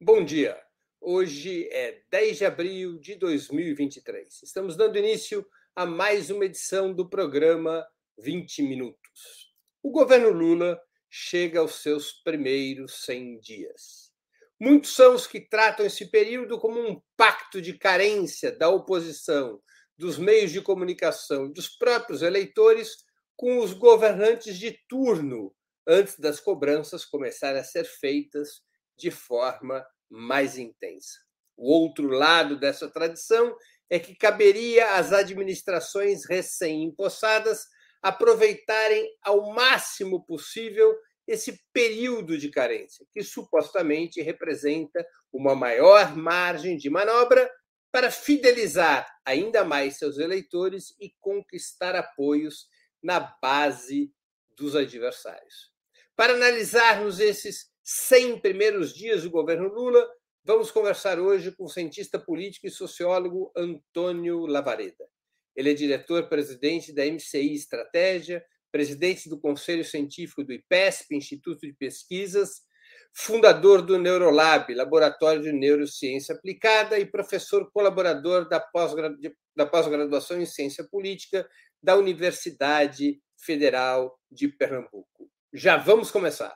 Bom dia. Hoje é 10 de abril de 2023. Estamos dando início a mais uma edição do programa 20 Minutos. O governo Lula chega aos seus primeiros 100 dias. Muitos são os que tratam esse período como um pacto de carência da oposição, dos meios de comunicação dos próprios eleitores com os governantes de turno, antes das cobranças começarem a ser feitas de forma mais intensa. O outro lado dessa tradição é que caberia às administrações recém-impossadas aproveitarem ao máximo possível esse período de carência, que supostamente representa uma maior margem de manobra para fidelizar ainda mais seus eleitores e conquistar apoios na base dos adversários. Para analisarmos esses 100 primeiros dias do governo Lula, vamos conversar hoje com o cientista político e sociólogo Antônio Lavareda. Ele é diretor-presidente da MCI Estratégia, presidente do Conselho Científico do IPESP, Instituto de Pesquisas, fundador do Neurolab, Laboratório de Neurociência Aplicada, e professor colaborador da pós-graduação em Ciência Política da Universidade Federal de Pernambuco. Já vamos começar.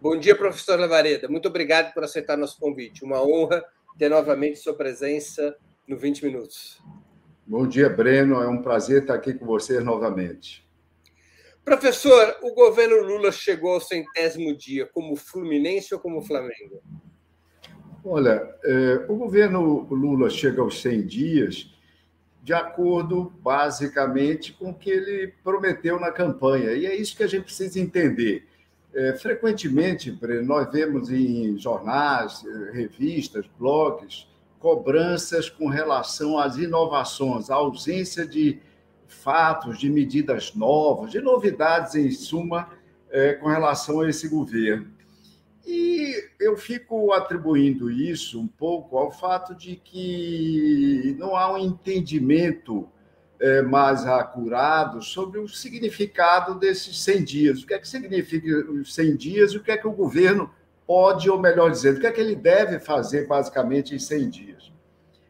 Bom dia, professor Lavareda. Muito obrigado por aceitar nosso convite. Uma honra ter novamente sua presença no 20 Minutos. Bom dia, Breno. É um prazer estar aqui com vocês novamente. Professor, o governo Lula chegou ao centésimo dia como Fluminense ou como Flamengo? Olha, é, o governo Lula chega aos 100 dias de acordo, basicamente, com o que ele prometeu na campanha. E é isso que a gente precisa entender. É, frequentemente, nós vemos em jornais, eh, revistas, blogs, cobranças com relação às inovações, à ausência de fatos, de medidas novas, de novidades, em suma, é, com relação a esse governo. E eu fico atribuindo isso um pouco ao fato de que não há um entendimento é, mais acurado sobre o significado desses 100 dias. O que é que significa os 100 dias e o que é que o governo pode, ou melhor dizendo, o que é que ele deve fazer basicamente em 100 dias.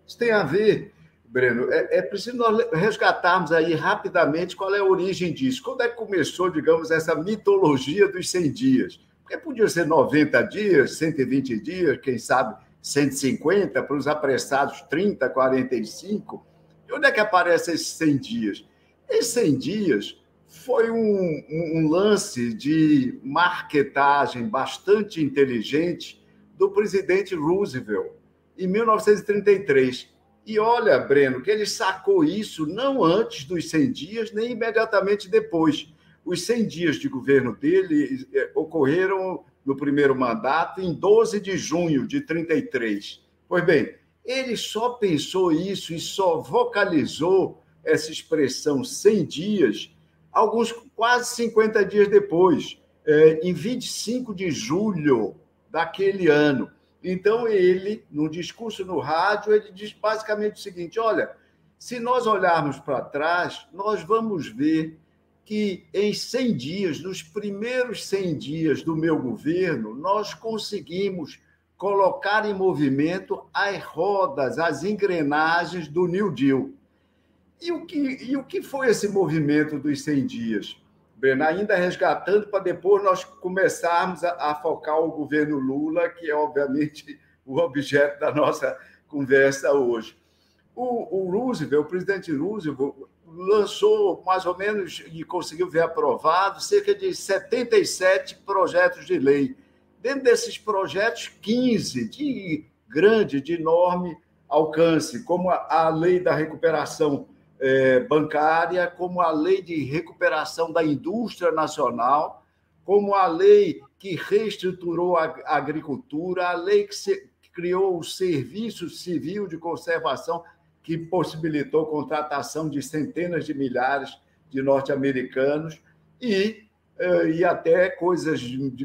Isso tem a ver, Breno, é, é preciso nós resgatarmos aí rapidamente qual é a origem disso. Quando é que começou, digamos, essa mitologia dos 100 dias? Porque podia ser 90 dias, 120 dias, quem sabe 150, para os apressados 30, 45, e onde é que aparecem esses 100 dias? Esses 100 dias foi um, um, lance de marketagem bastante inteligente do presidente Roosevelt em 1933. E olha, Breno, que ele sacou isso não antes dos 100 dias, nem imediatamente depois. Os 100 dias de governo dele eh, ocorreram no primeiro mandato em 12 de junho de 33. Pois bem, ele só pensou isso e só vocalizou essa expressão 100 dias, alguns quase 50 dias depois, é, em 25 de julho daquele ano. Então, ele, num discurso no rádio, ele diz basicamente o seguinte: olha, se nós olharmos para trás, nós vamos ver que em 100 dias, nos primeiros 100 dias do meu governo, nós conseguimos colocar em movimento as rodas, as engrenagens do New Deal. E o que, e o que foi esse movimento dos 100 dias? Breno, ainda resgatando para depois nós começarmos a, a, focar o governo Lula, que é obviamente o objeto da nossa conversa hoje. O, o Roosevelt, o presidente Roosevelt, lançou mais ou menos e conseguiu ver aprovado cerca de 77 projetos de lei Dentro desses projetos, 15 de grande, de enorme alcance, como a, lei da recuperação é, bancária, como a lei de recuperação da indústria nacional, como a lei que reestruturou a, agricultura, a lei que, se, criou o Serviço Civil de Conservação, que possibilitou contratação de centenas de milhares de norte-americanos, e e até coisas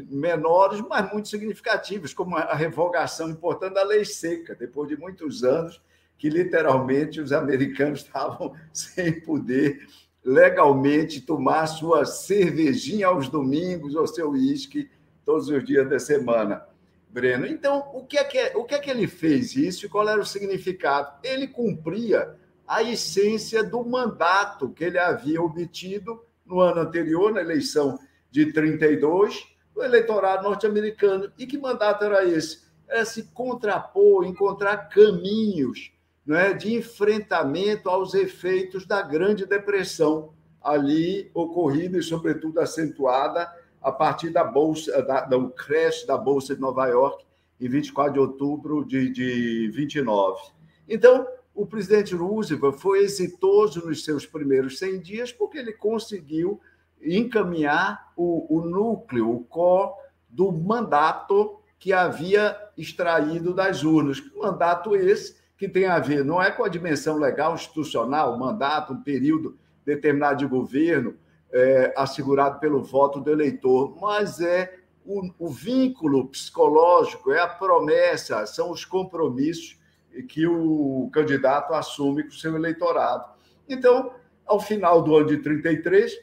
menores, mas muito significativas, como a revogação importante da lei seca, depois de muitos anos que literalmente os americanos estavam sem poder legalmente tomar sua cervejinha aos domingos ou seu uísque todos os dias da semana. Breno. Então, o que, é que, o que é que ele fez isso e qual era o significado? Ele cumpria a essência do mandato que ele havia obtido no ano anterior, na eleição de 32, no eleitorado norte-americano. E que mandato era esse? Era se contrapor, encontrar caminhos é, de enfrentamento aos efeitos da Grande Depressão, ali ocorrida e, sobretudo, acentuada a partir da bolsa, da, do crash da Bolsa de Nova York, em 24 de outubro de, de 29. Então, o presidente Roosevelt foi exitoso nos seus primeiros 100 dias porque ele conseguiu encaminhar o, o núcleo, o core do mandato que havia extraído das urnas. Mandato esse que tem a ver não é com a dimensão legal institucional, mandato, um período determinado de governo, é, assegurado pelo voto do eleitor, mas é o, o vínculo psicológico, é a promessa, são os compromissos que o candidato assume com o seu eleitorado. Então, ao final do ano de 33,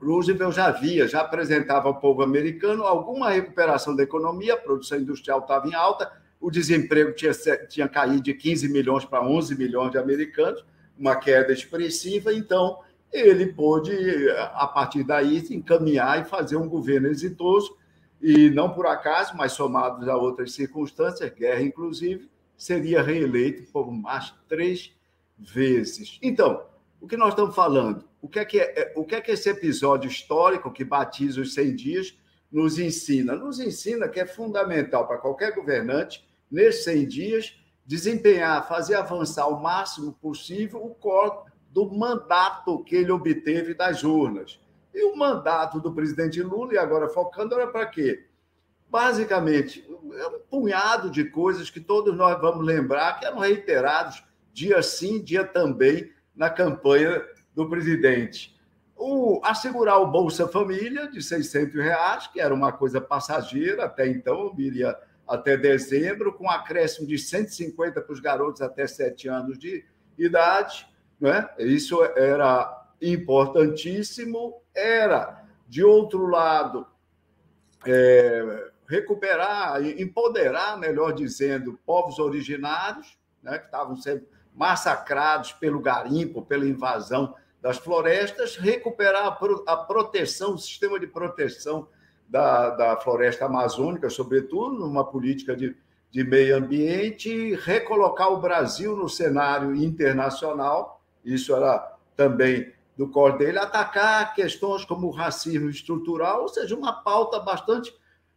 Roosevelt já via, já apresentava ao povo americano alguma recuperação da economia, a produção industrial estava em alta, o desemprego tinha, tinha caído de 15 milhões para 11 milhões de americanos, uma queda expressiva, então ele pôde, a partir daí, encaminhar e fazer um governo exitoso, e não por acaso, mas somados a outras circunstâncias, guerra inclusive, seria reeleito por mais três vezes. Então, o que nós estamos falando? O que é que, é, o que, é que esse episódio histórico que batiza os 100 dias nos ensina? Nos ensina que é fundamental para qualquer governante, nesses 100 dias, desempenhar, fazer avançar o máximo possível o corpo do mandato que ele obteve das urnas. E o mandato do presidente Lula, e agora focando, era para quê? Basicamente, é um punhado de coisas que todos nós vamos lembrar que eram reiterados dia sim, dia também, na campanha do presidente. O, assegurar o Bolsa Família de 600 reais, que era uma coisa passageira, até então, viria até dezembro, com acréscimo de 150 para os garotos até 7 anos de idade né? Isso era importantíssimo. Era, de outro lado, é, recuperar, empoderar, melhor dizendo, povos originários, né, que estavam sendo massacrados pelo garimpo, pela invasão das florestas, recuperar a proteção, o sistema de proteção da, da floresta amazônica, sobretudo, numa política de, de meio ambiente, recolocar o Brasil no cenário internacional. Isso era também do cor dele, atacar questões como o racismo estrutural, ou seja, uma pauta bastante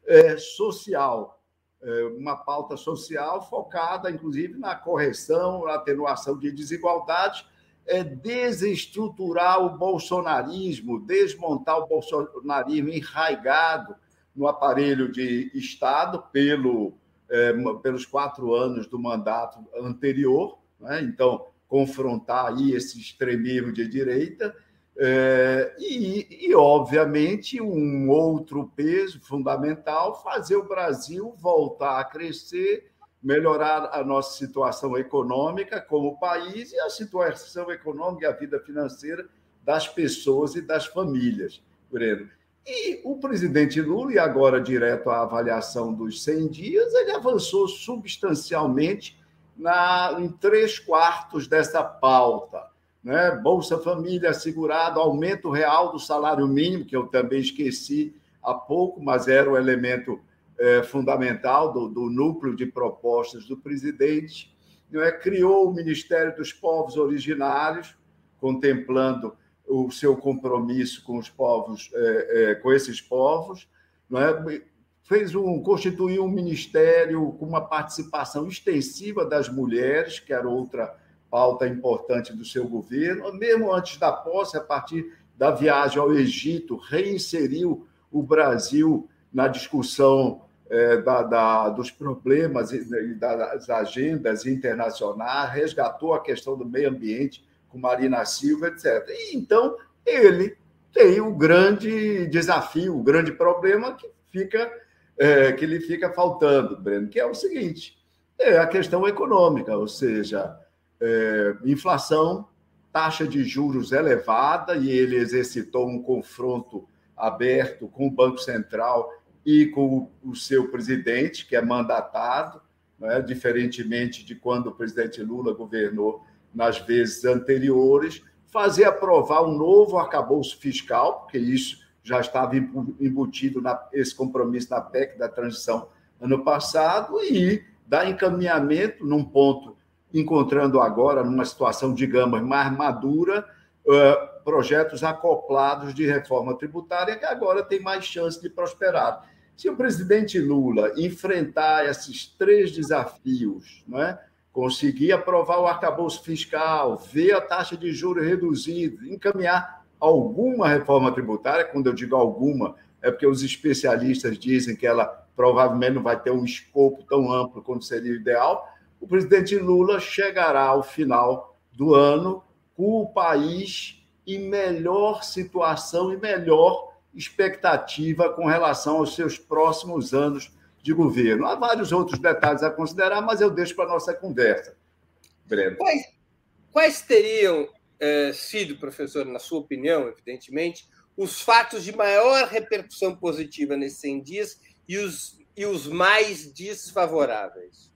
é, social, é, uma pauta social focada, inclusive, na correção, na atenuação de desigualdades, é, desestruturar o bolsonarismo, desmontar o bolsonarismo enraigado no aparelho de Estado pelo, é, pelos quatro anos do mandato anterior. Né? Então, confrontar aí esse extremismo de direita. É, e, e, obviamente, um outro peso fundamental, fazer o Brasil voltar a crescer, melhorar a nossa situação econômica como país e a situação econômica e a vida financeira das pessoas e das famílias, Breno. E o presidente Lula, e agora direto à avaliação dos 100 dias, ele avançou substancialmente na, em três quartos dessa pauta. Né? Bolsa Família assegurado, aumento real do salário mínimo, que eu também esqueci há pouco, mas era o elemento é, fundamental do, do, núcleo de propostas do presidente. Né? Criou o Ministério dos Povos Originários, contemplando o seu compromisso com os povos, é, é, com esses povos. Não é? fez um constituiu um ministério com uma participação extensiva das mulheres, que era outra pauta importante do seu governo, mesmo antes da posse, a partir da viagem ao Egito, reinseriu o Brasil na discussão é, da, da, dos problemas e das agendas internacionais, resgatou a questão do meio ambiente com Marina Silva, etc. E então ele tem o grande desafio, o grande problema que fica é, que lhe fica faltando, Breno, que é o seguinte: é a questão econômica, ou seja, é, inflação, taxa de juros elevada, e ele exercitou um confronto aberto com o Banco Central e com o seu presidente, que é mandatado, né, diferentemente de quando o presidente Lula governou nas vezes anteriores, fazer aprovar um novo arcabouço fiscal, porque isso já estava embutido nesse compromisso na PEC da transição ano passado, e dar encaminhamento num ponto, encontrando agora, numa situação, digamos, mais madura, uh, projetos acoplados de reforma tributária que agora tem mais chance de prosperar. Se o presidente Lula enfrentar esses três desafios, não é? conseguir aprovar o arcabouço fiscal, ver a taxa de juros reduzida, encaminhar alguma reforma tributária, quando eu digo alguma, é porque os especialistas dizem que ela provavelmente não vai ter um escopo tão amplo quanto seria o ideal, o presidente Lula chegará ao final do ano com o país em melhor situação e melhor expectativa com relação aos seus próximos anos de governo. Há vários outros detalhes a considerar, mas eu deixo para a nossa conversa. Breno. Quais, quais teriam é, sido, professor, na sua opinião, evidentemente, os fatos de maior repercussão positiva nesses 100 dias e os, e os mais desfavoráveis?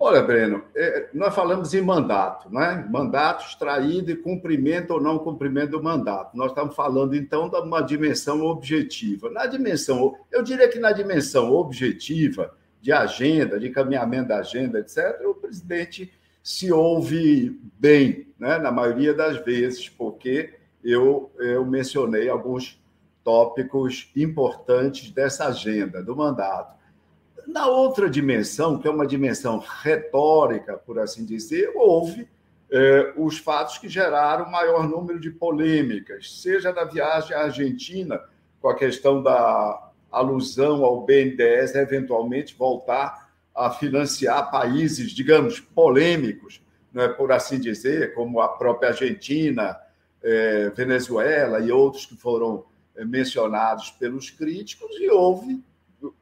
Olha, Breno, é, nós falamos em mandato, né? Mandato extraído e cumprimento ou não cumprimento do mandato. Nós estamos falando, então, de uma dimensão objetiva. Na dimensão, eu diria que na dimensão objetiva, de agenda, de encaminhamento da agenda, etc., o presidente se ouve bem, né? na maioria das vezes, porque eu, eu mencionei alguns tópicos importantes dessa agenda, do mandato. Na outra dimensão, que é uma dimensão retórica, por assim dizer, houve é, os fatos que geraram maior número de polêmicas, seja na viagem à Argentina, com a questão da alusão ao BNDES eventualmente voltar a financiar países, digamos, polêmicos, não é por assim dizer, como a própria Argentina, é, Venezuela e outros que foram é, mencionados pelos críticos, e houve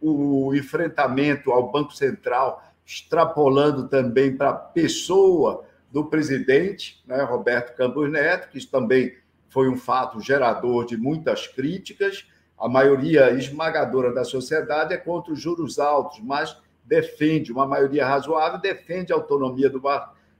o enfrentamento ao Banco Central, extrapolando também para a pessoa do presidente, né, Roberto Campos Neto, que também foi um fato gerador de muitas críticas. A maioria esmagadora da sociedade é contra os juros altos, mas defende, uma maioria razoável, defende a autonomia do,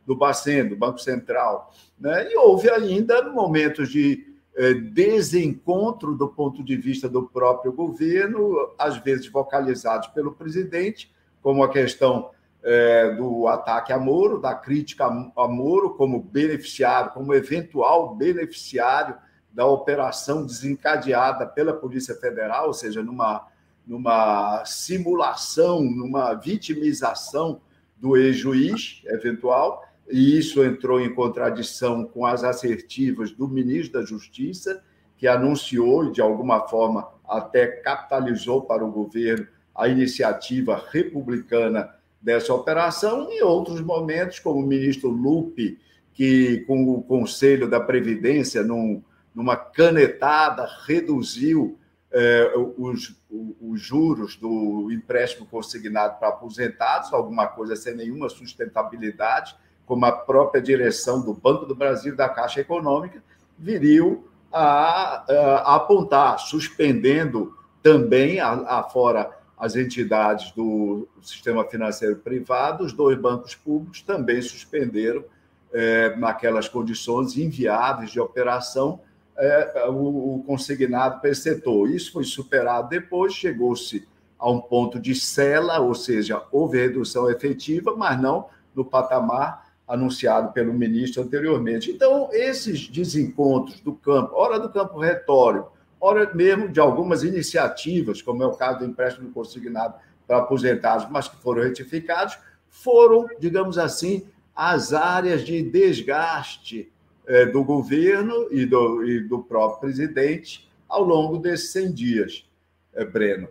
do Bacen, do Banco Central. Né? E houve ainda momentos de desencontro do ponto de vista do próprio governo, às vezes vocalizados pelo presidente, como a questão é, do ataque a Moro, da crítica a Moro como beneficiário, como eventual beneficiário da operação desencadeada pela Polícia Federal, ou seja, numa, numa simulação, numa vitimização do ex-juiz eventual, e isso entrou em contradição com as assertivas do ministro da Justiça, que anunciou e, de alguma forma, até capitalizou para o governo a iniciativa republicana dessa operação, e outros momentos, como o ministro Lupe, que, com o Conselho da Previdência, num, numa canetada, reduziu eh, os, os juros do empréstimo consignado para aposentados, alguma coisa sem nenhuma sustentabilidade como a própria direção do Banco do Brasil e da Caixa Econômica, viriu a, a apontar, suspendendo também, afora as entidades do sistema financeiro privado, os dois bancos públicos também suspenderam, é, naquelas condições inviáveis de operação, é, o, o consignado para esse setor. Isso foi superado depois, chegou-se a um ponto de cela, ou seja, houve redução efetiva, mas não no patamar anunciado pelo ministro anteriormente. Então, esses desencontros do campo, ora do campo retórico, ora mesmo de algumas iniciativas, como é o caso do empréstimo consignado para aposentados, mas que foram retificados, foram, digamos assim, as áreas de desgaste eh, do governo e do, e do próprio presidente ao longo desses 100 dias, eh, Breno.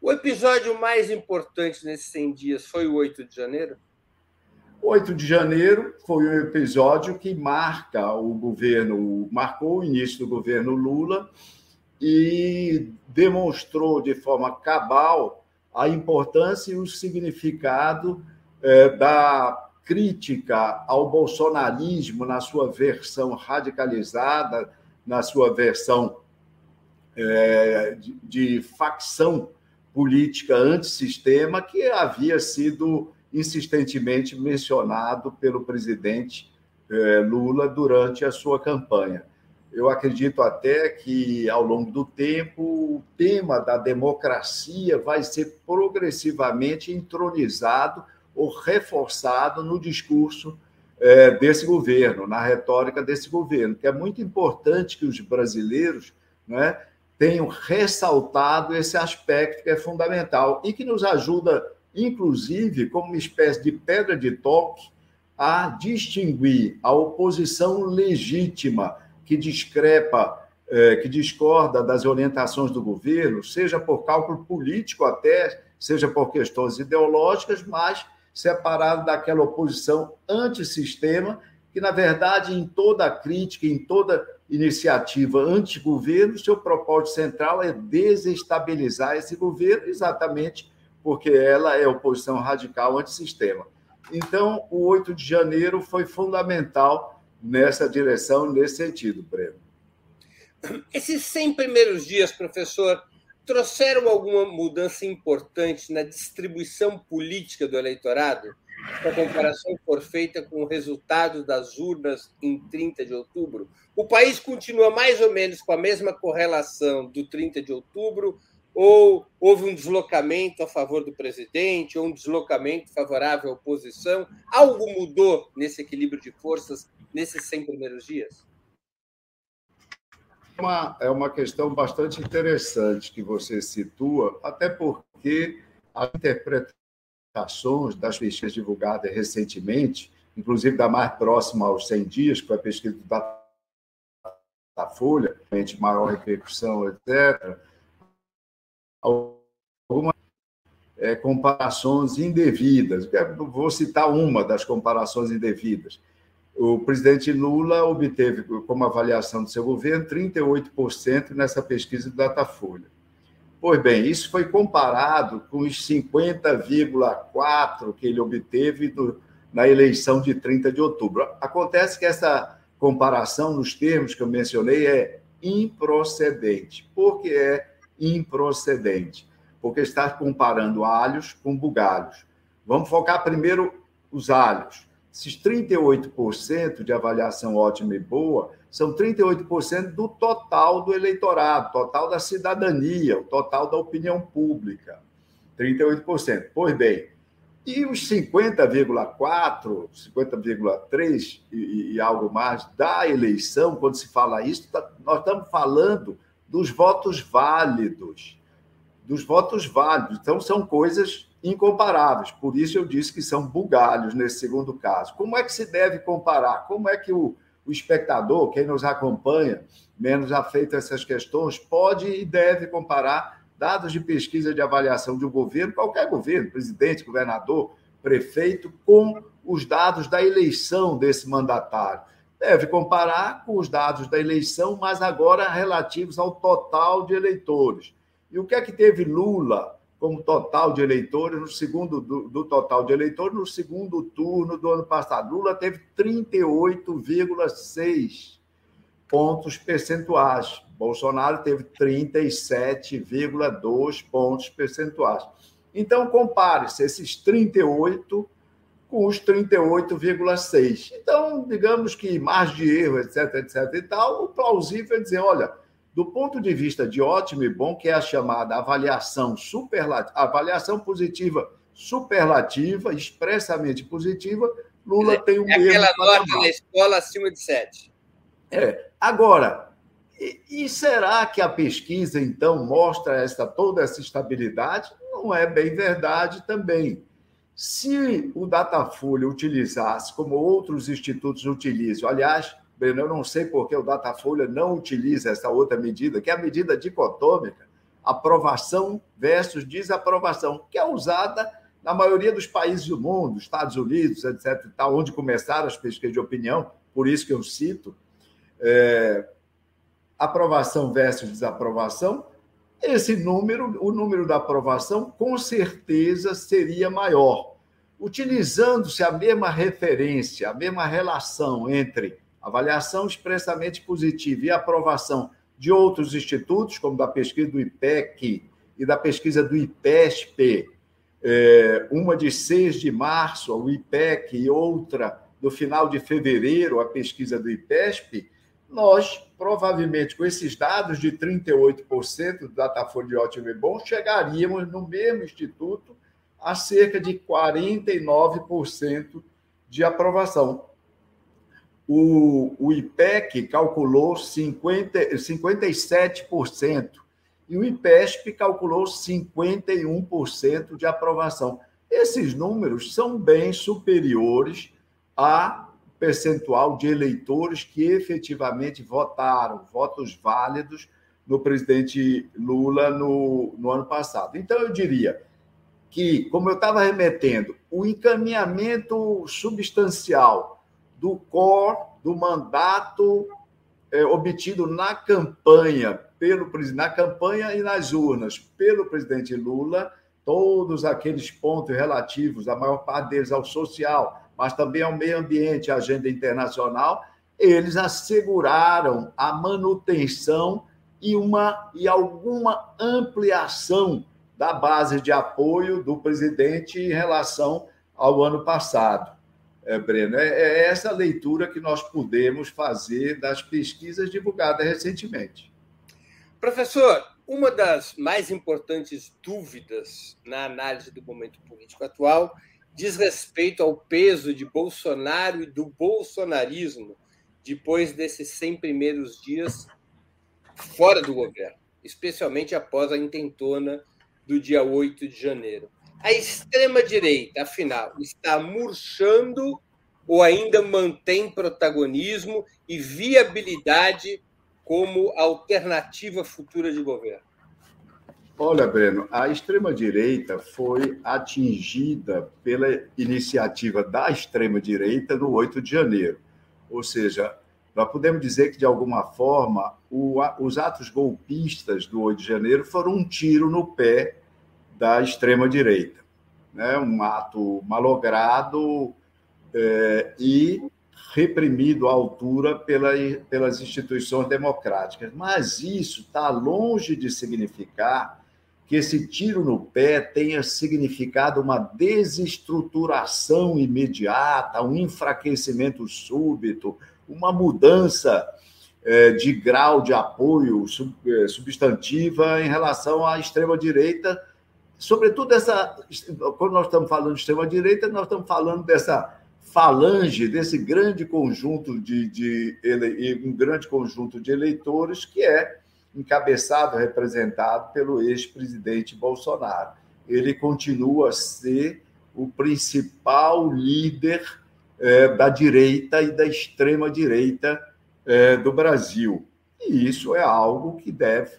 O episódio mais importante nesses 100 dias foi o 8 de janeiro? 8 de janeiro foi um episódio que marca o governo, marcou o início do governo Lula e demonstrou de forma cabal a importância e o significado é, da crítica ao bolsonarismo na sua versão radicalizada, na sua versão é, de, de facção política antissistema que havia sido insistentemente mencionado pelo presidente é, Lula durante a sua campanha. Eu acredito até que, ao longo do tempo, o tema da democracia vai ser progressivamente entronizado ou reforçado no discurso é, desse governo, na retórica desse governo, que é muito importante que os brasileiros né, tenham ressaltado esse aspecto que é fundamental e que nos ajuda, inclusive, como uma espécie de pedra de toque, a distinguir a oposição legítima que discrepa, é, que discorda das orientações do governo, seja por cálculo político até, seja por questões ideológicas, mas separado daquela oposição antissistema, que, na verdade, em toda crítica, em toda iniciativa anti-governo, seu propósito central é desestabilizar esse governo, exatamente porque ela é oposição radical antissistema. Então, o 8 de janeiro foi fundamental nessa direção, nesse sentido, Breno. Esses 100 primeiros dias, professor, trouxeram alguma mudança importante na distribuição política do eleitorado? A comparação for feita com o resultado das urnas em 30 de outubro, o país continua mais ou menos com a mesma correlação do 30 de outubro, ou houve um deslocamento a favor do presidente, ou um deslocamento favorável à oposição? Algo mudou nesse equilíbrio de forças nesses 100 primeiros dias? uma, é uma questão bastante interessante que você situa, até porque as interpretações das pesquisas divulgadas recentemente, inclusive da mais próxima aos 100 dias, que foi a pesquisa da, da Folha, maior repercussão, etc., algumas é, comparações indevidas. Vou citar uma das comparações indevidas o presidente Lula obteve, como avaliação do seu governo, 38% nessa pesquisa do Datafolha. Pois bem, isso foi comparado com os 50,4% que ele obteve do, na eleição de 30 de outubro. Acontece que essa comparação, nos termos que eu mencionei, é improcedente. Por que é improcedente? Porque está comparando alhos com bugalhos. Vamos focar primeiro os alhos. Esses 38% de avaliação ótima e boa são 38% do total do eleitorado, total da cidadania, o total da opinião pública. 38%. Pois bem, e os 50,4%, 50,3% e, e, algo mais da eleição, quando se fala isso, tá, nós estamos falando dos votos válidos. Dos votos válidos. Então, são coisas incomparáveis. Por isso eu disse que são bugalhos nesse segundo caso. Como é que se deve comparar? Como é que o, o espectador, quem nos acompanha, menos afeito a essas questões, pode e deve comparar dados de pesquisa de avaliação de um governo, qualquer governo, presidente, governador, prefeito, com os dados da eleição desse mandatário. Deve comparar com os dados da eleição, mas agora relativos ao total de eleitores. E o que é que teve Lula como total de eleitores no segundo do, do, total de eleitores no segundo turno do ano passado. Lula teve 38,6 pontos percentuais. Bolsonaro teve 37,2 pontos percentuais. Então compare-se esses 38 com os 38,6. Então, digamos que margem de erro, etc, etc e tal, o plausível é dizer, olha, do ponto de vista de ótimo e bom, que é a chamada avaliação superlativa, avaliação positiva superlativa, expressamente positiva, Lula dizer, tem um é aquela nota na escola acima de 7. É. Agora, e, e, será que a pesquisa, então, mostra essa, toda essa estabilidade? Não é bem verdade também. Se o Datafolha utilizasse, como outros institutos utilizam, aliás, Breno, eu não sei por que o Datafolha não utiliza essa outra medida, que é a medida dicotômica, aprovação versus desaprovação, que é usada na maioria dos países do mundo, Estados Unidos, etc., tal, onde começaram as pesquisas de opinião, por isso que eu cito, é, aprovação versus desaprovação, esse número, o número da aprovação, com certeza seria maior. Utilizando-se a mesma referência, a mesma relação entre avaliação expressamente positiva e aprovação de outros institutos, como da pesquisa do IPEC e da pesquisa do IPESP, é, uma de 6 de março, o IPEC, e outra no final de fevereiro, a pesquisa do IPESP, nós, provavelmente, com esses dados de 38% do Datafolha de ótimo e bom, chegaríamos no mesmo instituto a cerca de 49% de aprovação. O, o IPEC calculou 50, 57% e o IPESP calculou 51% de aprovação. Esses números são bem superiores a percentual de eleitores que efetivamente votaram, votos válidos no presidente Lula no, no ano passado. Então, eu diria que, como eu estava remetendo, o encaminhamento substancial do core do mandato é, obtido na campanha pelo na campanha e nas urnas pelo presidente Lula, todos aqueles pontos relativos, a maior parte deles ao social, mas também ao meio ambiente, à agenda internacional, eles asseguraram a manutenção e, uma, e alguma ampliação da base de apoio do presidente em relação ao ano passado. É, Breno, é, é essa leitura que nós podemos fazer das pesquisas divulgadas recentemente. Professor, uma das mais importantes dúvidas na análise do momento político atual diz respeito ao peso de Bolsonaro e do bolsonarismo depois desses 100 primeiros dias fora do governo, especialmente após a intentona do dia 8 de janeiro. A extrema-direita, afinal, está murchando ou ainda mantém protagonismo e viabilidade como alternativa futura de governo? Olha, Breno, a extrema-direita foi atingida pela iniciativa da extrema-direita no 8 de janeiro. Ou seja, nós podemos dizer que, de alguma forma, o, os atos golpistas do 8 de janeiro foram um tiro no pé da extrema-direita. Né? Um ato malogrado é, e reprimido à altura pela, pelas instituições democráticas. Mas isso está longe de significar que esse tiro no pé tenha significado uma desestruturação imediata, um enfraquecimento súbito, uma mudança é, de grau de apoio é, substantiva em relação à extrema-direita, sobretudo essa. Quando nós estamos falando de extrema-direita, nós estamos falando dessa falange, desse grande conjunto de, de, um grande conjunto de eleitores que é encabeçado, representado pelo ex-presidente Bolsonaro. Ele continua a ser o principal líder é, da direita e da extrema-direita é, do Brasil. E isso é algo que deve,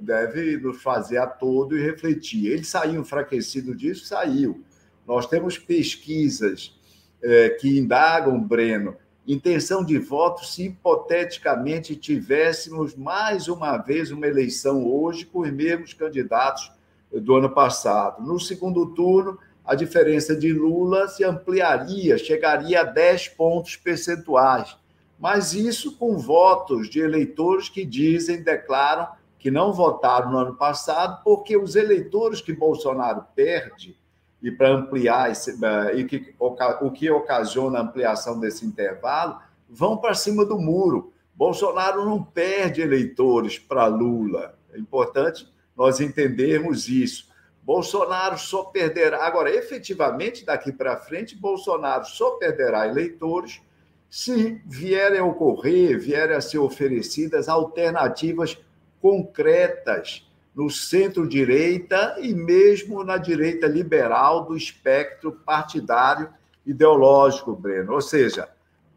deve nos fazer a todo e refletir. Ele saiu enfraquecido disso? Saiu. Nós temos pesquisas é, que indagam, Breno, intenção de voto se hipoteticamente tivéssemos mais uma vez uma eleição hoje com os mesmos candidatos do ano passado. No segundo turno, a diferença de Lula se ampliaria, chegaria a 10 pontos percentuais. Mas isso com votos de eleitores que dizem, declaram que não votaram no ano passado, porque os eleitores que Bolsonaro perde e para ampliar esse, eh, e que, o que ocasiona a ampliação desse intervalo, vão para cima do muro. Bolsonaro não perde eleitores para Lula. É importante nós entendermos isso. Bolsonaro só perderá. Agora, efetivamente, daqui para frente, Bolsonaro só perderá eleitores se vierem a ocorrer, vierem a ser oferecidas alternativas concretas no centro-direita e mesmo na direita liberal do espectro partidário ideológico, Breno. Ou seja,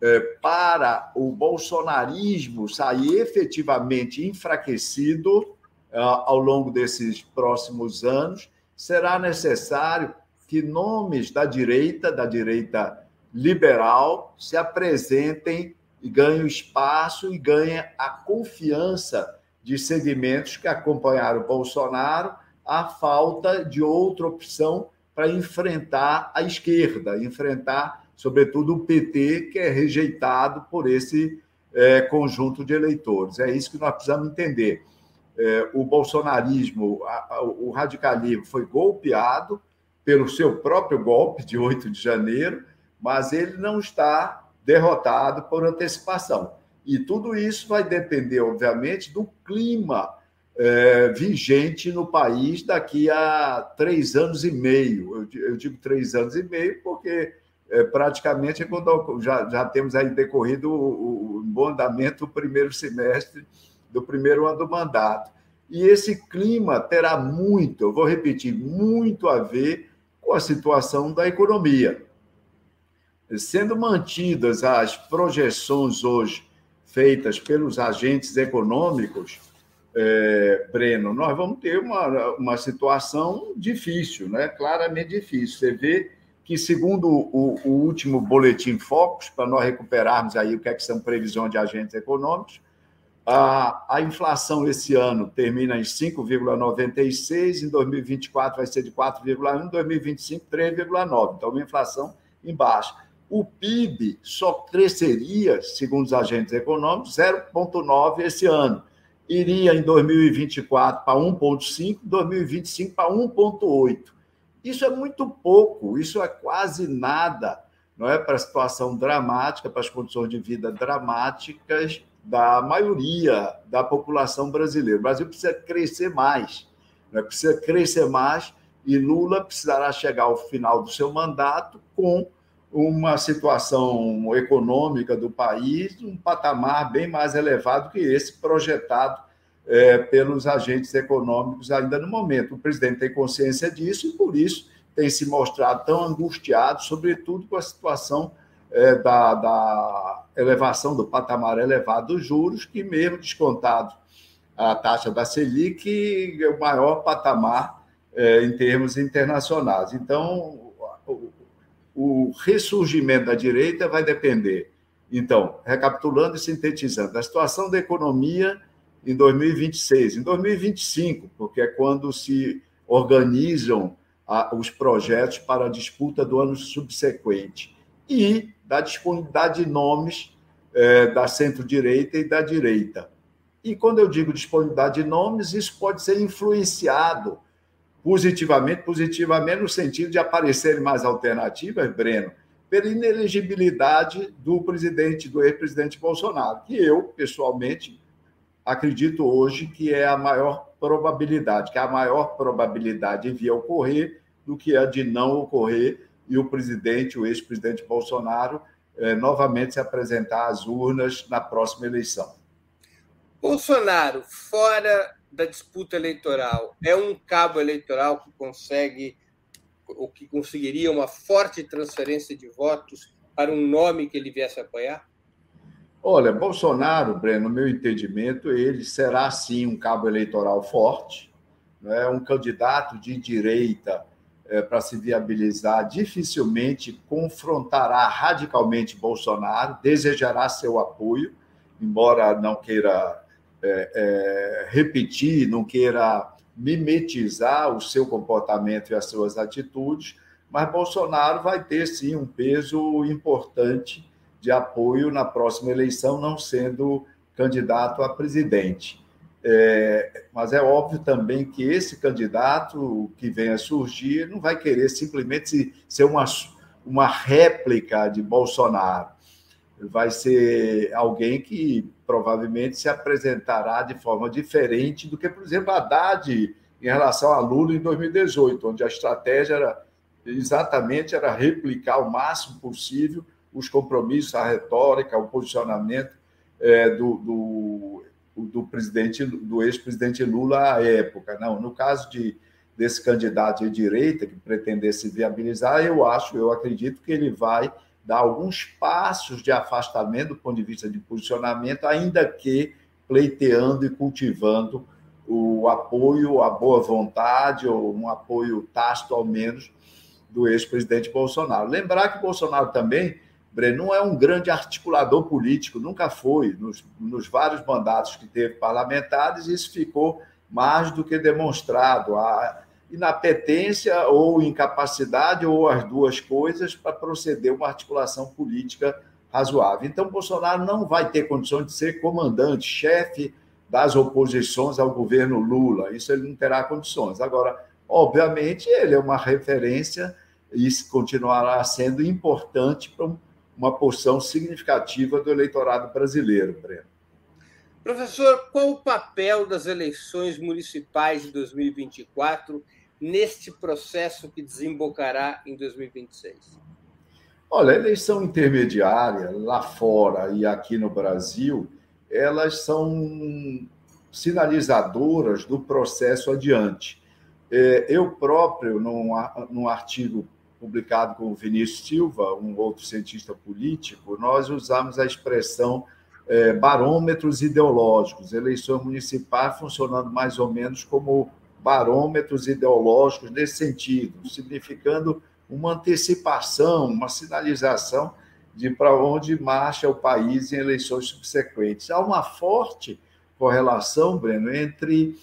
é, para o bolsonarismo sair efetivamente enfraquecido é, ao longo desses próximos anos, será necessário que nomes da direita, da direita liberal, se apresentem e ganhem espaço e ganhem a confiança de segmentos que acompanharam Bolsonaro, a falta de outra opção para enfrentar a esquerda, enfrentar, sobretudo, o PT, que é rejeitado por esse é, conjunto de eleitores. É isso que nós precisamos entender. É, o bolsonarismo, a, a, o radicalismo foi golpeado pelo seu próprio golpe de 8 de janeiro, mas ele não está derrotado por antecipação. E tudo isso vai depender, obviamente, do clima é, vigente no país daqui a três anos e meio. Eu, eu digo três anos e meio porque é, praticamente é quando já, já temos aí decorrido o, o bom andamento do primeiro semestre do primeiro ano do mandato. E esse clima terá muito, eu vou repetir, muito a ver com a situação da economia. Sendo mantidas as projeções hoje feitas pelos agentes econômicos, é, Breno, nós vamos ter uma, uma situação difícil, né? claramente difícil. Você vê que, segundo o, o último boletim Focus, para nós recuperarmos aí o que, é que são previsões de agentes econômicos, a, a inflação esse ano termina em 5,96, em 2024 vai ser de 4,1, em 2025, 3,9. Então, uma inflação em baixa o PIB só cresceria, segundo os agentes econômicos, 0,9 esse ano. Iria em 2024 para 1,5, 2025 para 1,8. Isso é muito pouco, isso é quase nada, não é para a situação dramática, para as condições de vida dramáticas da maioria da população brasileira. O Brasil precisa crescer mais, é? precisa crescer mais e Lula precisará chegar ao final do seu mandato com uma situação econômica do país, um patamar bem mais elevado que esse projetado é, pelos agentes econômicos ainda no momento. O presidente tem consciência disso e, por isso, tem se mostrado tão angustiado, sobretudo com a situação é, da, da, elevação do patamar elevado dos juros, que, mesmo descontado a taxa da Selic, é o maior patamar é, em termos internacionais. Então, o ressurgimento da direita vai depender. Então, recapitulando e sintetizando, da situação da economia em 2026, em 2025, porque é quando se organizam os projetos para a disputa do ano subsequente, e da disponibilidade de nomes é, da centro-direita e da direita. E quando eu digo disponibilidade de nomes, isso pode ser influenciado positivamente, positivamente no sentido de aparecerem mais alternativas, Breno, pela inelegibilidade do presidente, do ex-presidente Bolsonaro, que eu, pessoalmente, acredito hoje que é a maior probabilidade, que a maior probabilidade de ocorrer do que a de não ocorrer e o presidente, o ex-presidente Bolsonaro, eh, novamente se apresentar às urnas na próxima eleição. Bolsonaro, fora da disputa eleitoral é um cabo eleitoral que consegue ou que conseguiria uma forte transferência de votos para um nome que ele viesse a apoiar? Olha, Bolsonaro, Breno, no meu entendimento, ele será sim um cabo eleitoral forte, é um candidato de direita é, para se viabilizar, dificilmente confrontará radicalmente Bolsonaro, desejará seu apoio, embora não queira é, é, repetir, não queira mimetizar o seu comportamento e as suas atitudes, mas Bolsonaro vai ter sim um peso importante de apoio na próxima eleição, não sendo candidato a presidente. É, mas é óbvio também que esse candidato que venha surgir não vai querer simplesmente ser uma, uma réplica de Bolsonaro vai ser alguém que provavelmente se apresentará de forma diferente do que, por exemplo, Haddad em relação a Lula em 2018, onde a estratégia era exatamente era replicar o máximo possível os compromissos, a retórica, o posicionamento é, do, do, do presidente, do ex-presidente Lula à época. Não, no caso de desse candidato de direita que pretendesse viabilizar, eu acho, eu acredito que ele vai dar alguns passos de afastamento do ponto de vista de posicionamento, ainda que pleiteando e cultivando o apoio, a boa vontade, ou um apoio tácito, ao menos, do ex-presidente Bolsonaro. Lembrar que Bolsonaro também, Breno, é um grande articulador político, nunca foi. Nos, nos vários mandatos que teve parlamentares, isso ficou mais do que demonstrado. A inapetência ou incapacidade, ou as duas coisas, para proceder uma articulação política razoável. Então, Bolsonaro não vai ter condições de ser comandante, chefe das oposições ao governo Lula. Isso ele não terá condições. Agora, obviamente, ele é uma referência e continuará sendo importante para uma porção significativa do eleitorado brasileiro, Breno. Professor, qual o papel das eleições municipais de 2024 neste processo que desembocará em 2026? Olha, a eleição intermediária lá fora e aqui no Brasil, elas são sinalizadoras do processo adiante. É, eu próprio, num, artigo publicado com o Vinícius Silva, um outro cientista político, nós usamos a expressão é, barômetros ideológicos, eleições municipais funcionando mais ou menos como barômetros ideológicos nesse sentido, significando uma antecipação, uma sinalização de para onde marcha o país em eleições subsequentes. Há uma forte correlação, Breno, entre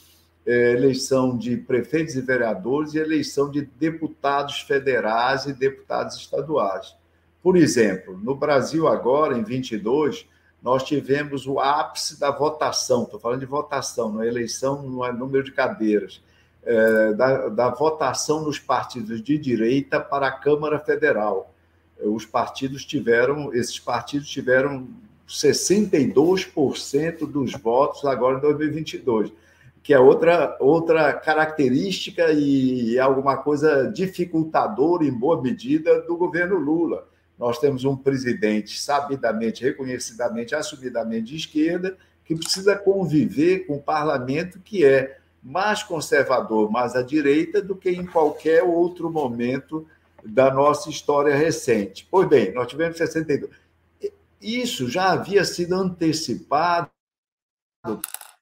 é, eleição de prefeitos e vereadores e eleição de deputados federais e deputados estaduais. Por exemplo, no Brasil agora, em 22, nós tivemos o ápice da votação, estou falando de votação, não é eleição, não é número de cadeiras, é, da, da votação nos partidos de direita para a Câmara Federal. Os partidos tiveram, esses partidos tiveram 62% dos votos agora em 2022, que é outra, outra característica e é alguma coisa dificultadora, em boa medida, do governo Lula. Nós temos um presidente sabidamente, reconhecidamente, assumidamente de esquerda, que precisa conviver com um parlamento que é mais conservador, mais à direita do que em qualquer outro momento da nossa história recente. Pois bem, nós tivemos 62. Isso já havia sido antecipado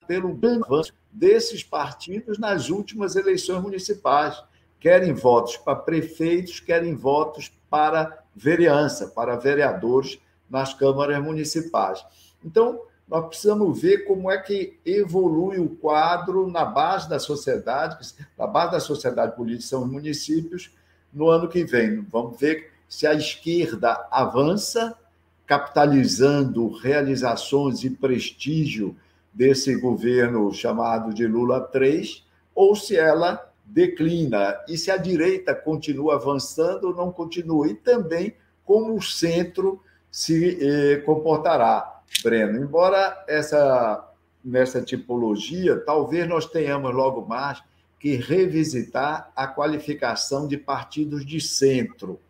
pelo avanço desses partidos nas últimas eleições municipais. Querem votos para prefeitos, querem votos para vereança, para vereadores nas câmaras municipais. Então, nós precisamos ver como é que evolui o quadro na base da sociedade, na base da sociedade política são os municípios, no ano que vem. Vamos ver se a esquerda avança, capitalizando realizações e prestígio desse governo chamado de Lula 3, ou se ela declina, e se a direita continua avançando ou não continua, e também como o centro se eh, comportará. Breno. Embora essa nessa tipologia, talvez nós tenhamos logo mais que revisitar a qualificação de partidos de centro.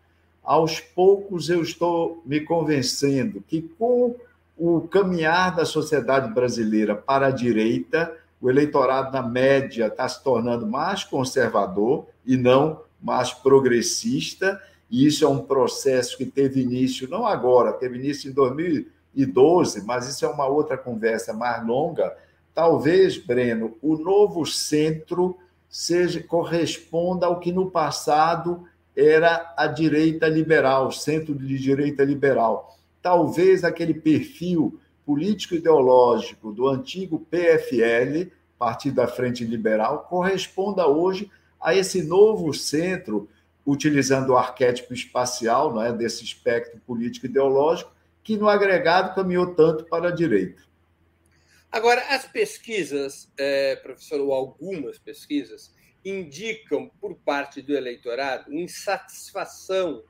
Aos poucos eu estou me convencendo que com o caminhar da sociedade brasileira para a direita, o eleitorado na média está se tornando mais conservador e não mais progressista, e isso é um processo que teve início não agora, teve início em 2000 2012, mas isso é uma outra conversa mais longa. Talvez, Breno, o novo centro seja corresponda ao que no passado era a direita liberal, centro de direita liberal. Talvez aquele perfil político-ideológico do antigo PFL, Partido da Frente Liberal, corresponda hoje a esse novo centro, utilizando o arquétipo espacial não é, desse espectro político-ideológico, que no agregado caminhou tanto para a direita. Agora, as pesquisas, é, professor, ou algumas pesquisas, indicam por parte do eleitorado insatisfação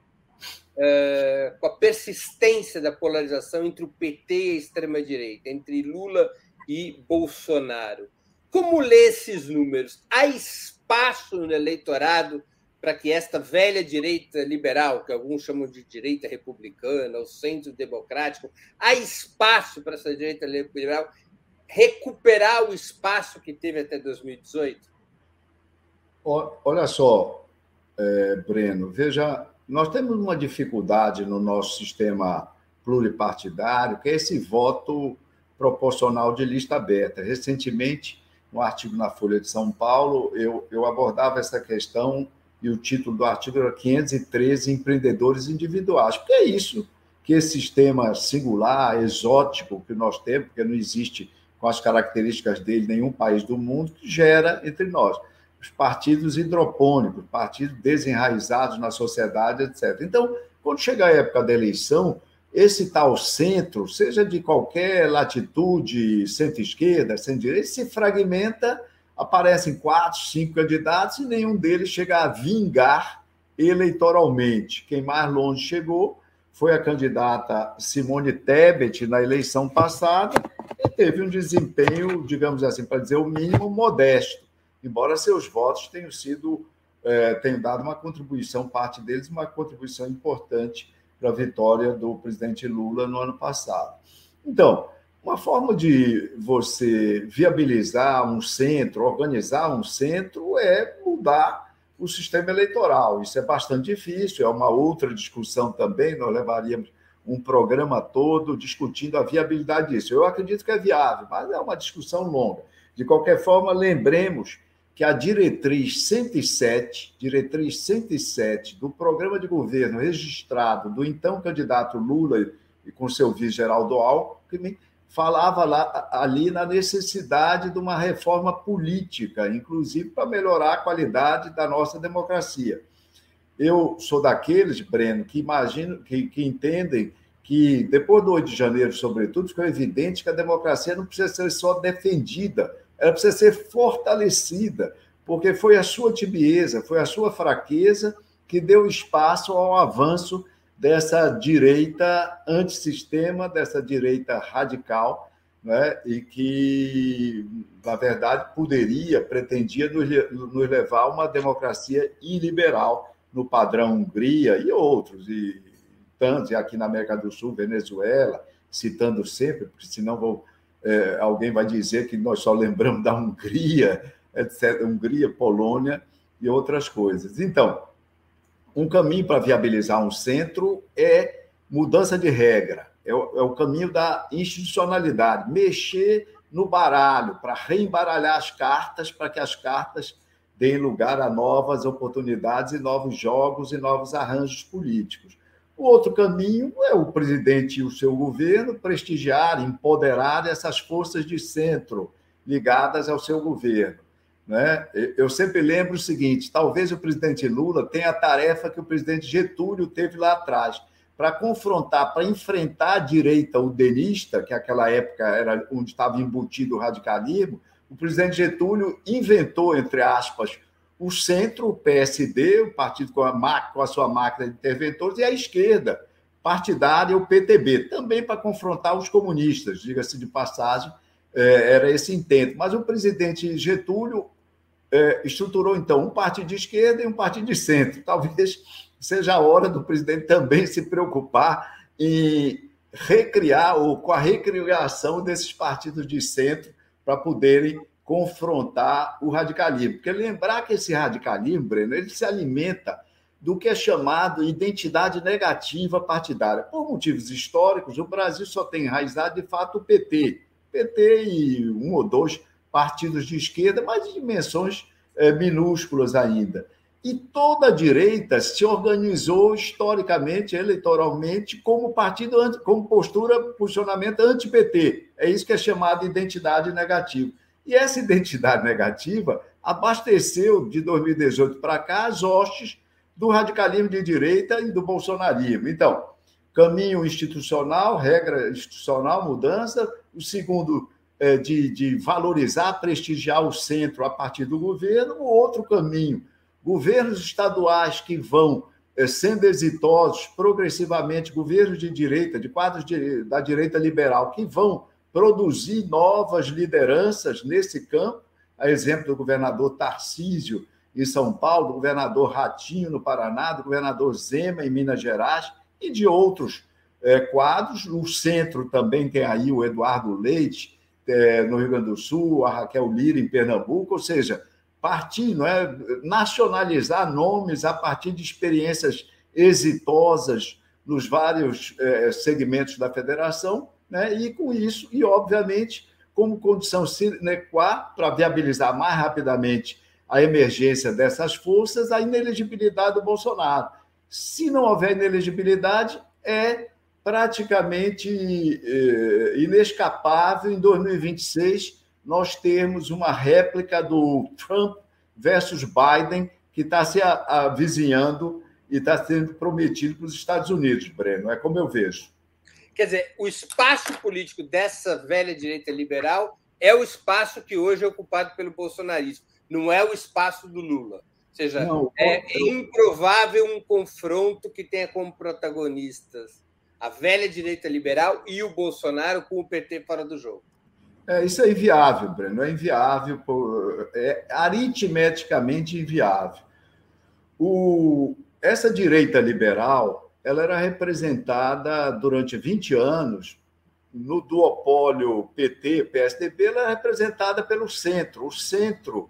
é, com a persistência da polarização entre o PT e a extrema-direita, entre Lula e Bolsonaro. Como lê esses números? Há espaço no eleitorado para que esta velha direita liberal, que alguns chamam de direita republicana, o centro democrático, há espaço para essa direita liberal recuperar o espaço que teve até 2018? Olha só, é, Breno, veja, nós temos uma dificuldade no nosso sistema pluripartidário, que é esse voto proporcional de lista aberta. Recentemente, no artigo na Folha de São Paulo, eu, eu abordava essa questão e o título do artigo era 513 empreendedores individuais, porque é isso que esse sistema singular, exótico que nós temos, porque não existe com as características dele nenhum país do mundo, que gera entre nós. Os partidos hidropônicos, partidos desenraizados na sociedade, etc. Então, quando chega a época da eleição, esse tal centro, seja de qualquer latitude, centro-esquerda, centro-direita, se fragmenta, aparecem quatro, cinco candidatos e nenhum deles chega a vingar eleitoralmente. Quem mais longe chegou foi a candidata Simone Tebet na eleição passada e teve um desempenho, digamos assim, para dizer o mínimo, modesto, embora seus votos tenham sido, é, tenham dado uma contribuição, parte deles, uma contribuição importante para a vitória do presidente Lula no ano passado. Então, uma forma de você viabilizar um centro, organizar um centro, é mudar o sistema eleitoral. Isso é bastante difícil, é uma outra discussão também, nós levaríamos um programa todo discutindo a viabilidade disso. Eu acredito que é viável, mas é uma discussão longa. De qualquer forma, lembremos que a diretriz 107, diretriz 107 do programa de governo registrado do então candidato Lula e com seu vice Geraldo Alckmin, falava lá, ali na necessidade de uma reforma política, inclusive para melhorar a qualidade da nossa democracia. Eu sou daqueles, Breno, que imagino, que, que entendem que depois do 8 de janeiro, sobretudo, ficou evidente que a democracia não precisa ser só defendida, ela precisa ser fortalecida, porque foi a sua tibieza, foi a sua fraqueza que deu espaço ao avanço dessa direita antissistema, dessa direita radical, né? e que, na verdade, poderia, pretendia nos, nos levar a uma democracia iliberal no padrão Hungria e outros, e tantos, e aqui na América do Sul, Venezuela, citando sempre, porque senão vou, é, alguém vai dizer que nós só lembramos da Hungria, etc., Hungria, Polônia e outras coisas. Então, um caminho para viabilizar um centro é mudança de regra, é o, é o caminho da institucionalidade, mexer no baralho, para reembaralhar as cartas, para que as cartas deem lugar a novas oportunidades e novos jogos e novos arranjos políticos. O outro caminho é o presidente e o seu governo prestigiar, empoderar essas forças de centro ligadas ao seu governo. Né? Eu sempre lembro o seguinte: talvez o presidente Lula tenha a tarefa que o presidente Getúlio teve lá atrás, para confrontar, para enfrentar a direita udenista, que naquela época era onde estava embutido o radicalismo. O presidente Getúlio inventou, entre aspas, o centro, o PSD, o partido com a, com a sua máquina de interventores, e a esquerda partidária, o PTB, também para confrontar os comunistas, diga-se de passagem, é, era esse intento. Mas o presidente Getúlio é, estruturou, então, um partido de esquerda e um partido de centro. Talvez seja a hora do presidente também se preocupar em recriar ou com a recriação desses partidos de centro para poderem confrontar o radicalismo. Porque lembrar que esse radicalismo, Breno, ele se alimenta do que é chamado identidade negativa partidária. Por motivos históricos, o Brasil só tem enraizado, de fato, o PT. PT e um ou dois partidos de esquerda, mas de dimensões é, minúsculas ainda. E toda a direita se organizou historicamente, eleitoralmente, como partido, como postura, posicionamento anti-PT. É isso que é chamado de identidade negativa. E essa identidade negativa abasteceu, de 2018 para cá, as hostes do radicalismo de direita e do bolsonarismo. Então, caminho institucional, regra institucional, mudança. O segundo, é, de, de valorizar, prestigiar o centro a partir do governo, o outro caminho, governos estaduais que vão é, sendo exitosos progressivamente, governos de direita, de quadros de, da direita liberal, que vão produzir novas lideranças nesse campo, a exemplo do governador Tarcísio em São Paulo, do governador Ratinho no Paraná, do governador Zema em Minas Gerais e de outros é, quadros. No centro também tem aí o Eduardo Leite, é, no Rio Grande do Sul, a Raquel Lira em Pernambuco, ou seja, partir, não é, nacionalizar nomes a partir de experiências exitosas nos vários é, segmentos da federação, né? e com isso, e obviamente, como condição sine qua para viabilizar mais rapidamente a emergência dessas forças, a inelegibilidade do Bolsonaro. Se não houver inelegibilidade, é praticamente eh, inescapável em 2026 nós termos uma réplica do Trump versus Biden que está se avizinhando e está sendo prometido para os Estados Unidos, Breno. É como eu vejo. Quer dizer, o espaço político dessa velha direita liberal é o espaço que hoje é ocupado pelo bolsonarismo, não é o espaço do Lula. Ou seja, não, é improvável um confronto que tenha como protagonistas a velha direita liberal e o Bolsonaro com o PT fora do jogo. É, isso é inviável, Breno, é inviável, é aritmeticamente inviável. O, essa direita liberal ela era representada durante 20 anos no duopólio PT-PSDB, ela é representada pelo centro. O centro,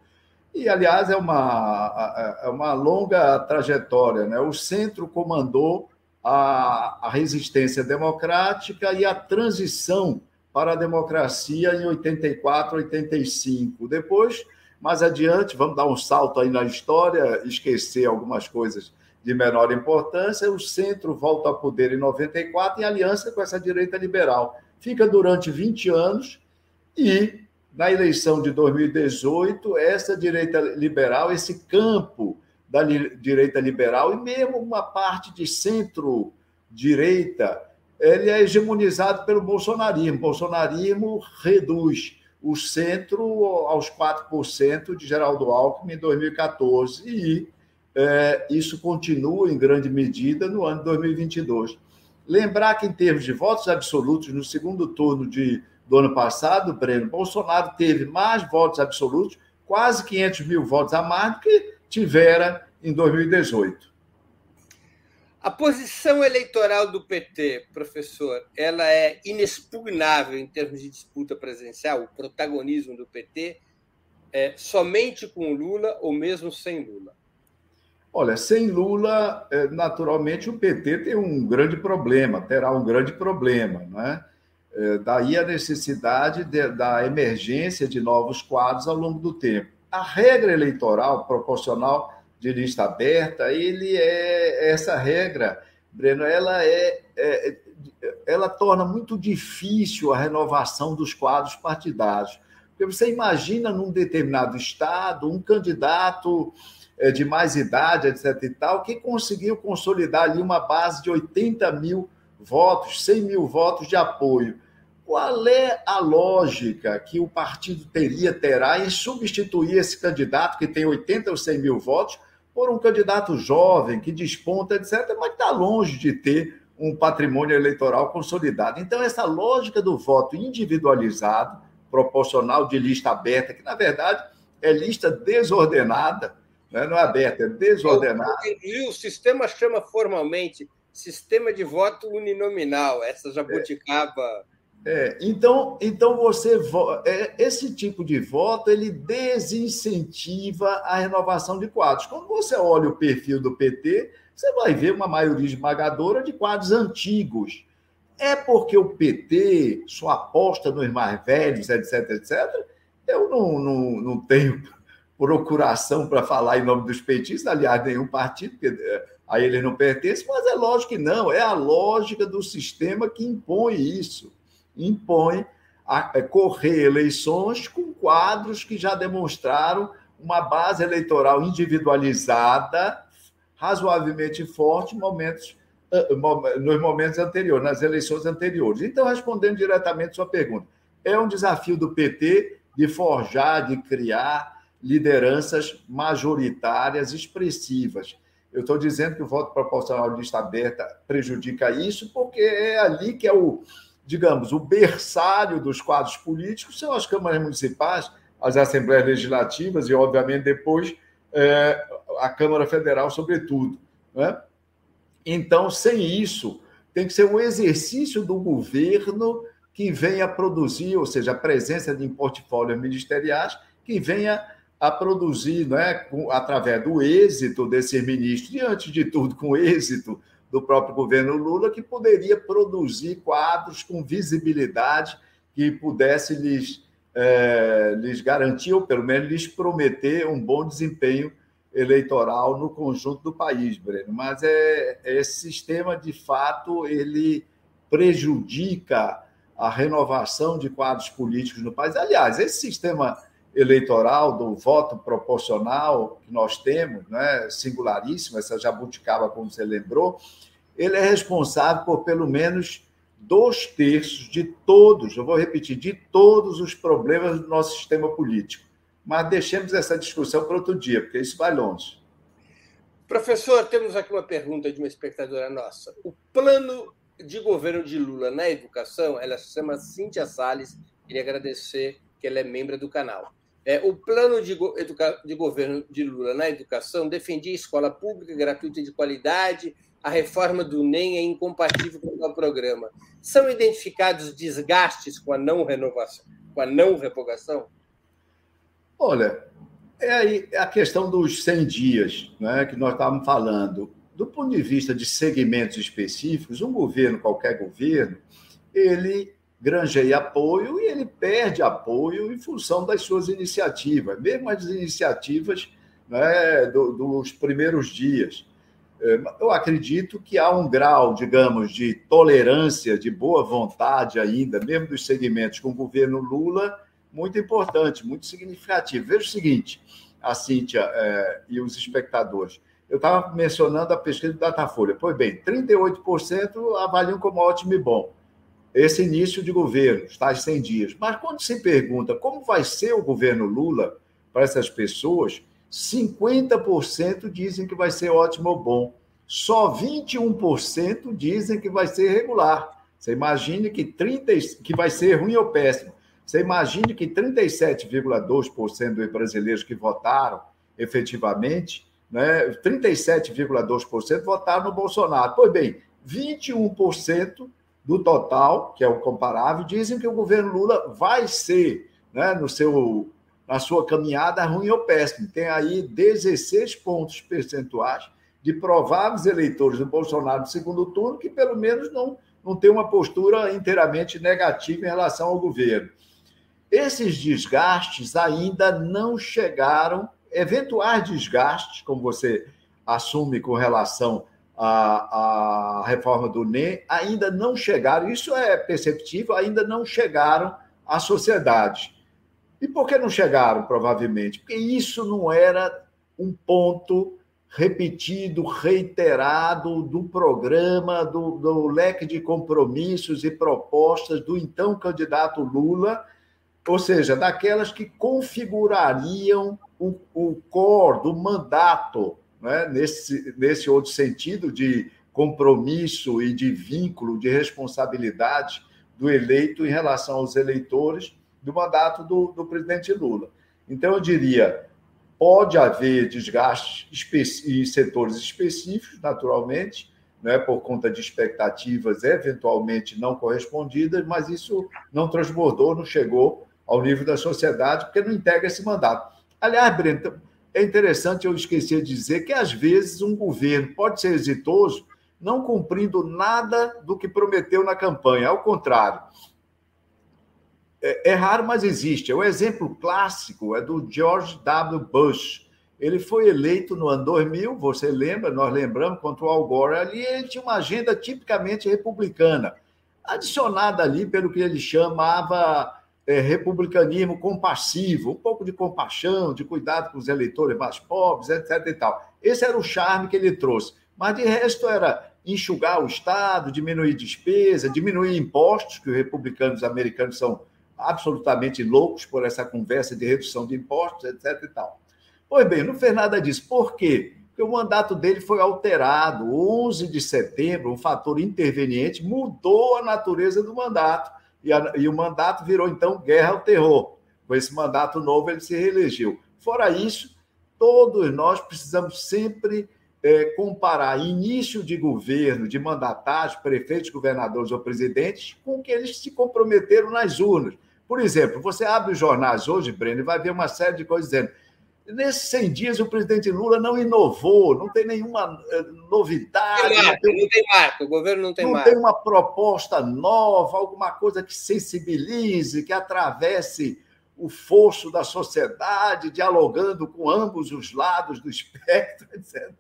e aliás é uma, é uma longa trajetória, né? o centro comandou a, a resistência democrática e a transição para a democracia em 84, 85. Depois, mais adiante, vamos dar um salto aí na história, esquecer algumas coisas de menor importância, o centro volta ao poder em 94 em aliança com essa direita liberal fica durante 20 anos e, na eleição de 2018, essa direita liberal, esse campo da direita liberal e mesmo uma parte de centro-direita, ele é hegemonizado pelo bolsonarismo. O bolsonarismo reduz o centro aos 4% de Geraldo Alckmin em 2014 e é, isso continua em grande medida no ano de 2022. Lembrar que, em termos de votos absolutos, no segundo turno de, do ano passado, Breno, Bolsonaro teve mais votos absolutos, quase 500 mil votos a mais do que tivera em 2018. A posição eleitoral do PT, professor, ela é inexpugnável em termos de disputa presidencial, o protagonismo do PT, é, somente com Lula ou mesmo sem Lula? Olha, sem Lula, é, naturalmente o PT tem um grande problema, terá um grande problema, não é? é daí a necessidade de, da emergência de novos quadros ao longo do tempo. A regra eleitoral proporcional de lista aberta, ele é essa regra, Breno, ela é, é ela torna muito difícil a renovação dos quadros partidários. Porque você imagina num determinado estado um candidato é, de mais idade, etc. e tal, que conseguiu consolidar ali uma base de 80 mil votos, 100 mil votos de apoio. Qual é a lógica que o partido teria, terá em substituir esse candidato que tem 80 ou 100 mil votos por um candidato jovem, que desponta, etc., mas está longe de ter um patrimônio eleitoral consolidado. Então, essa lógica do voto individualizado, proporcional de lista aberta, que na verdade é lista desordenada, né? não é aberta, é desordenada. E o sistema chama formalmente sistema de voto uninominal, essa jabuticaba. É, é, então, então você é, esse tipo de voto ele desincentiva a renovação de quadros. Quando você olha o perfil do PT, você vai ver uma maioria esmagadora de quadros antigos. É porque o PT, sua aposta nos mais velhos, etc, etc, eu não, não, não tenho procuração para falar em nome dos petistas, aliás, nenhum partido, porque eh, a ele não pertence, mas é lógico que não, é a lógica do sistema que impõe isso, impõe a eh, correr eleições com quadros que já demonstraram uma base eleitoral individualizada, razoavelmente forte, momentos, nos momentos anteriores, nas eleições anteriores. Então, respondendo diretamente a sua pergunta, é um desafio do PT de forjar, de criar lideranças majoritárias expressivas. Eu estou dizendo que o voto proporcional de lista aberta prejudica isso, porque é ali que é o, digamos, o berçário dos quadros políticos, são as câmaras municipais, as assembleias legislativas e, obviamente, depois é, a Câmara Federal, sobretudo. Né? Então, sem isso, tem que ser um exercício do governo que venha produzir, ou seja, a presença de portfólios ministeriais que venha a produzir, né, através do êxito desses ministros, e antes de tudo com o êxito do próprio governo Lula, que poderia produzir quadros com visibilidade que pudesse lhes é, lhes garantir, ou pelo menos lhes prometer, um bom desempenho eleitoral no conjunto do país, Breno. Mas é, esse sistema, de fato, ele prejudica a renovação de quadros políticos no país. Aliás, esse sistema eleitoral do voto proporcional que nós temos, né, singularíssimo, essa jabuticaba, como você lembrou, ele é responsável por pelo menos dois terços de todos, eu vou repetir, de todos os problemas do nosso sistema político. Mas deixemos essa discussão para outro dia, porque isso vai longe. Professor, temos aqui uma pergunta de uma espectadora nossa. O plano de governo de Lula na educação, ela se chama Cíntia Salles, queria agradecer que ela é membro do canal. É, o plano de, de governo de Lula na educação defendia escola pública, gratuita e de qualidade, a reforma do NEM é incompatível com o programa. São identificados desgastes com a não renovação, com a não revogação? Olha, é aí a questão dos 100 dias né, que nós estávamos falando. Do ponto de vista de segmentos específicos, um governo, qualquer governo, ele granjeia apoio e ele perde apoio em função das suas iniciativas, mesmo as iniciativas né, do, dos primeiros dias. É, eu acredito que há um grau, digamos, de tolerância, de boa vontade ainda, mesmo dos segmentos com o governo Lula, muito importante, muito significativo. Veja o seguinte, a Cíntia é, e os espectadores. Eu estava mencionando a pesquisa do Datafolha. Pois bem, 38% avaliam como ótimo e bom esse início de governo, tais 100 dias. Mas quando se pergunta como vai ser o governo Lula para essas pessoas, 50% dizem que vai ser ótimo ou bom. Só 21% dizem que vai ser regular. Você imagine que 30 que vai ser ruim ou péssimo. Você imagine que 37,2% dos brasileiros que votaram efetivamente, né, 37,2% votaram no Bolsonaro. Pois bem, 21% do total, que é o comparável, dizem que o governo Lula vai ser, né, no seu, na sua caminhada, ruim ou péssimo. Tem aí 16 pontos percentuais de prováveis eleitores do Bolsonaro no segundo turno que, pelo menos, não, não tem uma postura inteiramente negativa em relação ao governo. Esses desgastes ainda não chegaram, eventuais desgastes, como você assume com relação a, a reforma do NEM ainda não chegaram, isso é perceptível, ainda não chegaram à sociedade. E por que não chegaram, provavelmente? Porque isso não era um ponto repetido, reiterado do programa, do, do leque de compromissos e propostas do então candidato Lula, ou seja, daquelas que configurariam o, o core do mandato né, nesse, nesse outro sentido de compromisso e de vínculo, de responsabilidade do eleito em relação aos eleitores do mandato do, do presidente Lula. Então, eu diria, pode haver desgastes em setores específicos, naturalmente, né, por conta de expectativas eventualmente não correspondidas, mas isso não transbordou, não chegou ao nível da sociedade, porque não integra esse mandato. Aliás, Breno, é interessante eu esquecer de dizer que, às vezes, um governo pode ser exitoso não cumprindo nada do que prometeu na campanha. Ao contrário. É, é raro, mas existe. O exemplo clássico é do George W. Bush. Ele foi eleito no ano 2000, você lembra, nós lembramos, contra o Al Gore. Ali ele tinha uma agenda tipicamente republicana, adicionada ali pelo que ele chamava é, republicanismo compassivo, um pouco de compaixão, de cuidado com os eleitores mais pobres, etc. E tal. Esse era o charme que ele trouxe. Mas de resto era enxugar o Estado, diminuir despesa, diminuir impostos, que os republicanos americanos são absolutamente loucos por essa conversa de redução de impostos, etc. E tal. Pois bem, não fez nada disso. Por quê? Porque o mandato dele foi alterado. 11 de setembro, um fator interveniente mudou a natureza do mandato e, a, e o mandato virou, então, guerra ao terror. Com esse mandato novo, ele se reelegeu. Fora isso, todos nós precisamos sempre é, comparar início de governo, de mandatários, prefeitos, governadores ou presidentes, com o que eles se comprometeram nas urnas. Por exemplo, você abre os jornais hoje, Breno, e vai ver uma série de coisas dizendo Nesses 100 dias, o presidente Lula não inovou, não tem nenhuma eh, novidade. Não, tem, não tem marca, o governo não tem não marca. Não tem uma proposta nova, alguma coisa que sensibilize, que atravesse o fosso da sociedade, dialogando com ambos os lados do espectro, etc.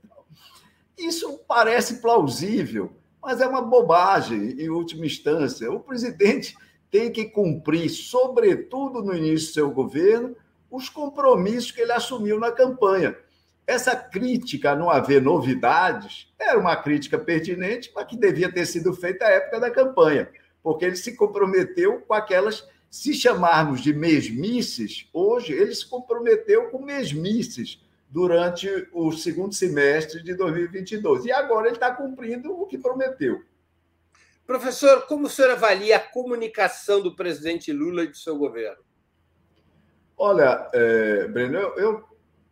Isso parece plausível, mas é uma bobagem, em última instância. O presidente tem que cumprir, sobretudo no início do seu governo, os compromissos que ele assumiu na campanha. Essa crítica a não haver novidades era uma crítica pertinente, mas que devia ter sido feita à época da campanha, porque ele se comprometeu com aquelas, se chamarmos de mesmices, hoje ele se comprometeu com mesmices durante o segundo semestre de 2022. E agora ele está cumprindo o que prometeu. Professor, como o senhor avalia a comunicação do presidente Lula e do seu governo? Olha, é, Breno, eu, eu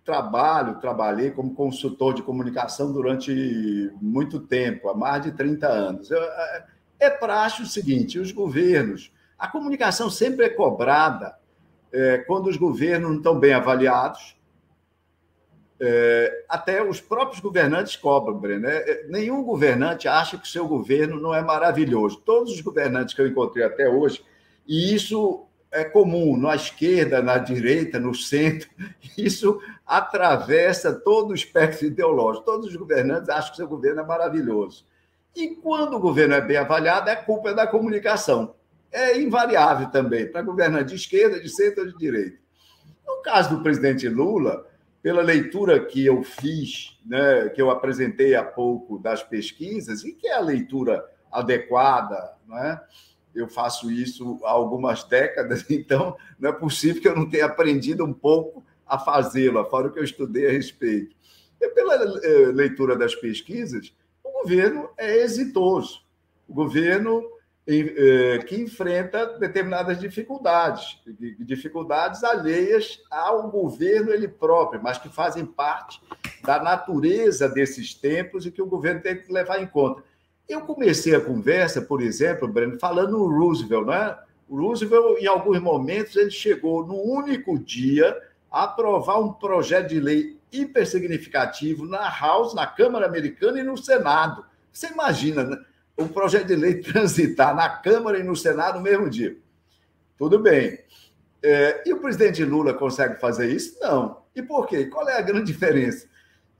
trabalho, trabalhei como consultor de comunicação durante muito tempo, há mais de 30 anos. Eu, é, é prático o seguinte: os governos, a comunicação sempre é cobrada é, quando os governos não estão bem avaliados. É, até os próprios governantes cobram, Breno. É, nenhum governante acha que o seu governo não é maravilhoso. Todos os governantes que eu encontrei até hoje, e isso é comum na esquerda, na direita, no centro. Isso atravessa todo o espectro ideológico. Todos os governantes acham que seu governo é maravilhoso. E quando o governo é bem avaliado, é culpa da comunicação. É invariável também, para governante de esquerda, de centro ou de direita. No caso do presidente Lula, pela leitura que eu fiz, né, que eu apresentei há pouco das pesquisas, e que é a leitura adequada, não é? Eu faço isso há algumas décadas, então não é possível que eu não tenha aprendido um pouco a fazê-lo, fora o que eu estudei a respeito. E pela eh, leitura das pesquisas, o governo é exitoso. O governo eh, que enfrenta determinadas dificuldades, dificuldades alheias ao governo ele próprio, mas que fazem parte da natureza desses tempos e que o governo tem que levar em conta. Eu comecei a conversa, por exemplo, Breno, falando no Roosevelt, né? O Roosevelt, em alguns momentos, ele chegou no único dia a aprovar um projeto de lei hiper significativo na House, na Câmara Americana e no Senado. Você imagina né? um projeto de lei transitar na Câmara e no Senado no mesmo dia? Tudo bem. É, e o presidente Lula consegue fazer isso? Não. E por quê? Qual é a grande diferença?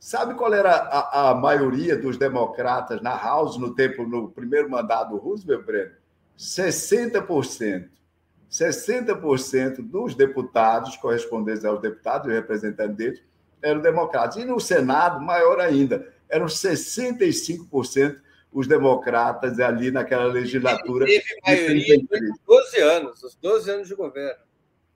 Sabe qual era a, a, maioria dos democratas na House no tempo no primeiro mandato do Roosevelt, Breno? 60%. 60% dos deputados correspondentes aos deputados e representantes deles eram democratas. E no Senado, maior ainda, eram 65% os democratas ali naquela legislatura. Ele teve maioria durante 12 anos, os 12 anos de governo.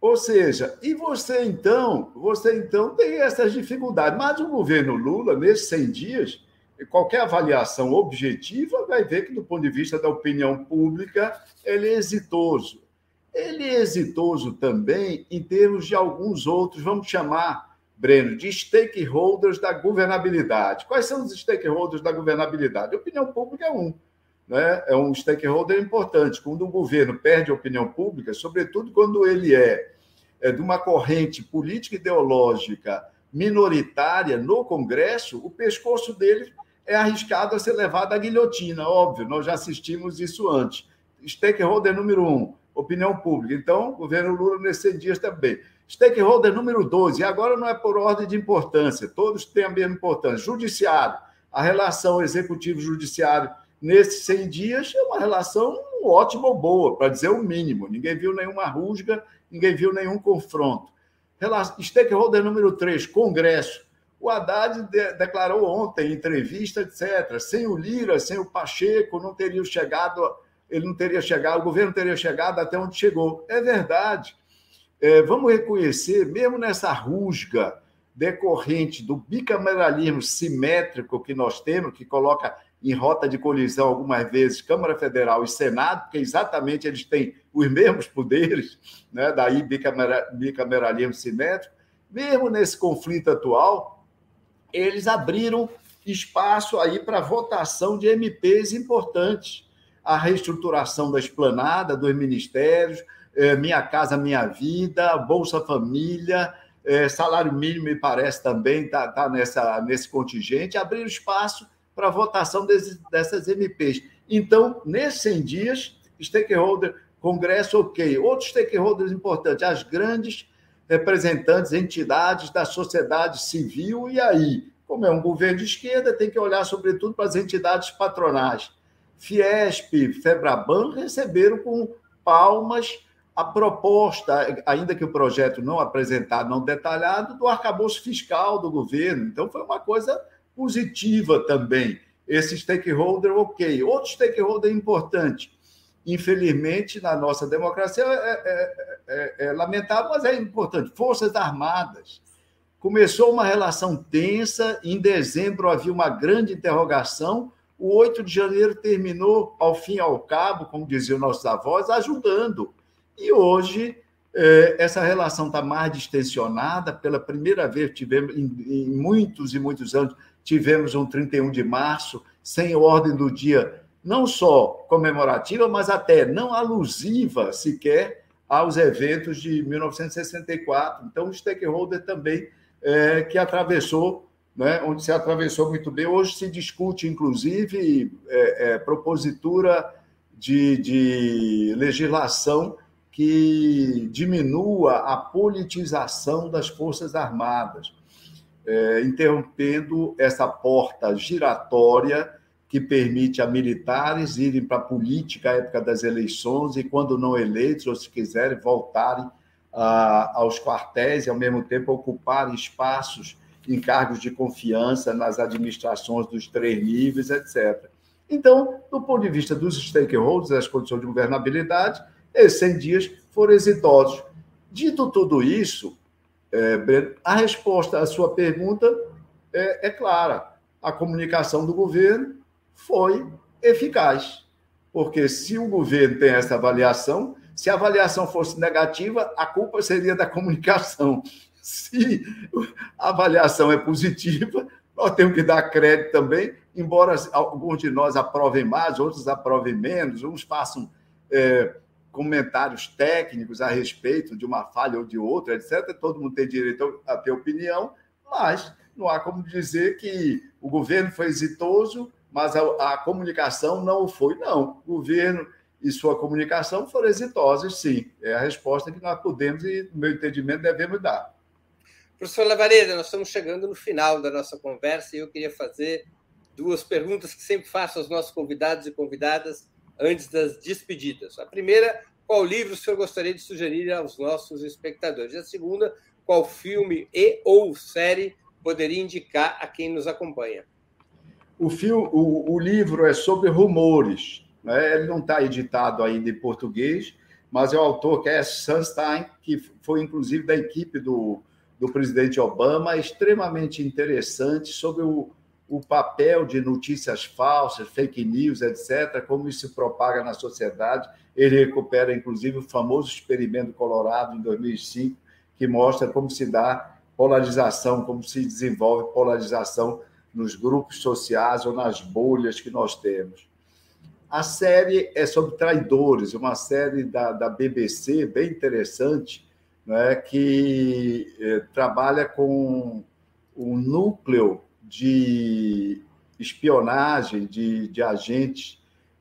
Ou seja, e você então, você então tem essas dificuldades. Mas o governo Lula, nesses 100 dias, qualquer avaliação objetiva vai ver que, do ponto de vista da opinião pública, ele é exitoso. Ele é exitoso também em termos de alguns outros, vamos chamar, Breno, de stakeholders da governabilidade. Quais são os stakeholders da governabilidade? A opinião pública é um. Né? É um stakeholder importante. Quando o governo perde a opinião pública, sobretudo quando ele é de uma corrente política ideológica minoritária no Congresso, o pescoço dele é arriscado a ser levado à guilhotina, óbvio, nós já assistimos isso antes. Stakeholder número um, opinião pública. Então, o governo Lula nesses dias também. Stakeholder número dois, e agora não é por ordem de importância, todos têm a mesma importância. Judiciário, a relação executivo-judiciário nesses 100 dias é uma relação ótima ou boa, para dizer o mínimo. Ninguém viu nenhuma rusga ninguém viu nenhum confronto. Stakeholder número 3, Congresso. O Haddad de, declarou ontem, em entrevista, etc. Sem o Lira, sem o Pacheco, não teria chegado, ele não teria chegado, o governo teria chegado até onde chegou. É verdade. É, vamos reconhecer, mesmo nessa rusga decorrente do bicameralismo simétrico que nós temos, que coloca em rota de colisão algumas vezes Câmara Federal e Senado, porque exatamente eles têm os mesmos poderes, né? daí bicamera, bicameralismo simétrico. Mesmo nesse conflito atual, eles abriram espaço aí para votação de MPs importantes. A reestruturação da esplanada, dos ministérios, é, Minha Casa Minha Vida, Bolsa Família, é, salário mínimo, me parece também, está tá nessa, nesse contingente, abriram espaço para votação dessas MPs. Então, nesses 100 dias, stakeholder Congresso, ok. Outros stakeholders importantes, as grandes representantes, entidades da sociedade civil, e aí? Como é um governo de esquerda, tem que olhar, sobretudo, para as entidades patronais. Fiesp, Febraban receberam com palmas a proposta, ainda que o projeto não apresentado, não detalhado, do arcabouço fiscal do governo. Então, foi uma coisa positiva também. Esse stakeholder, ok. Outro stakeholder importante, infelizmente, na nossa democracia, é, é, é, é lamentável, mas é importante: Forças Armadas. Começou uma relação tensa, em dezembro havia uma grande interrogação, o 8 de janeiro terminou, ao fim e ao cabo, como diziam nossos avós, ajudando e hoje é, essa relação está mais distensionada. Pela primeira vez, tivemos, em, muitos e muitos anos, tivemos um 31 de março, sem ordem do dia, não só comemorativa, mas até não alusiva sequer aos eventos de 1964. Então, o stakeholder também é, que atravessou, né, onde se atravessou muito bem. Hoje se discute, inclusive, é, é, propositura de, de legislação que diminua a politização das Forças Armadas, é, interrompendo essa porta giratória que permite a militares irem para a política à época das eleições e, quando não eleitos, ou se quiserem, voltarem ah, aos quartéis e, ao mesmo tempo, ocuparem espaços em cargos de confiança nas administrações dos três níveis, etc. Então, do ponto de vista dos stakeholders, das condições de governabilidade, esses 100 dias foram exitosos. Dito tudo isso, é, Breno, a resposta à sua pergunta é, é clara. A comunicação do governo foi eficaz. Porque se o governo tem essa avaliação, se a avaliação fosse negativa, a culpa seria da comunicação. Se a avaliação é positiva, nós temos que dar crédito também, embora alguns de nós aprovem mais, outros aprovem menos, uns façam é, comentários técnicos a respeito de uma falha ou de outra, etc. Todo mundo tem direito a ter opinião, mas não há como dizer que o governo foi exitoso, mas a, a comunicação não foi. Não, o governo e sua comunicação foram exitosos, sim. É a resposta que nós podemos e, no meu entendimento, devemos dar. Professor Lavareda, nós estamos chegando no final da nossa conversa e eu queria fazer duas perguntas que sempre faço aos nossos convidados e convidadas antes das despedidas. A primeira, qual livro o senhor gostaria de sugerir aos nossos espectadores? E a segunda, qual filme e ou série poderia indicar a quem nos acompanha? O, filme, o, o livro é sobre rumores. Né? Ele não está editado ainda em português, mas é o autor que é Sunstein, que foi inclusive da equipe do, do presidente Obama, extremamente interessante sobre o, o papel de notícias falsas, fake news, etc., como isso se propaga na sociedade. Ele recupera, inclusive, o famoso experimento Colorado, em 2005, que mostra como se dá polarização, como se desenvolve polarização nos grupos sociais ou nas bolhas que nós temos. A série é sobre traidores, uma série da, da BBC bem interessante, né, que eh, trabalha com o núcleo de espionagem de, de agentes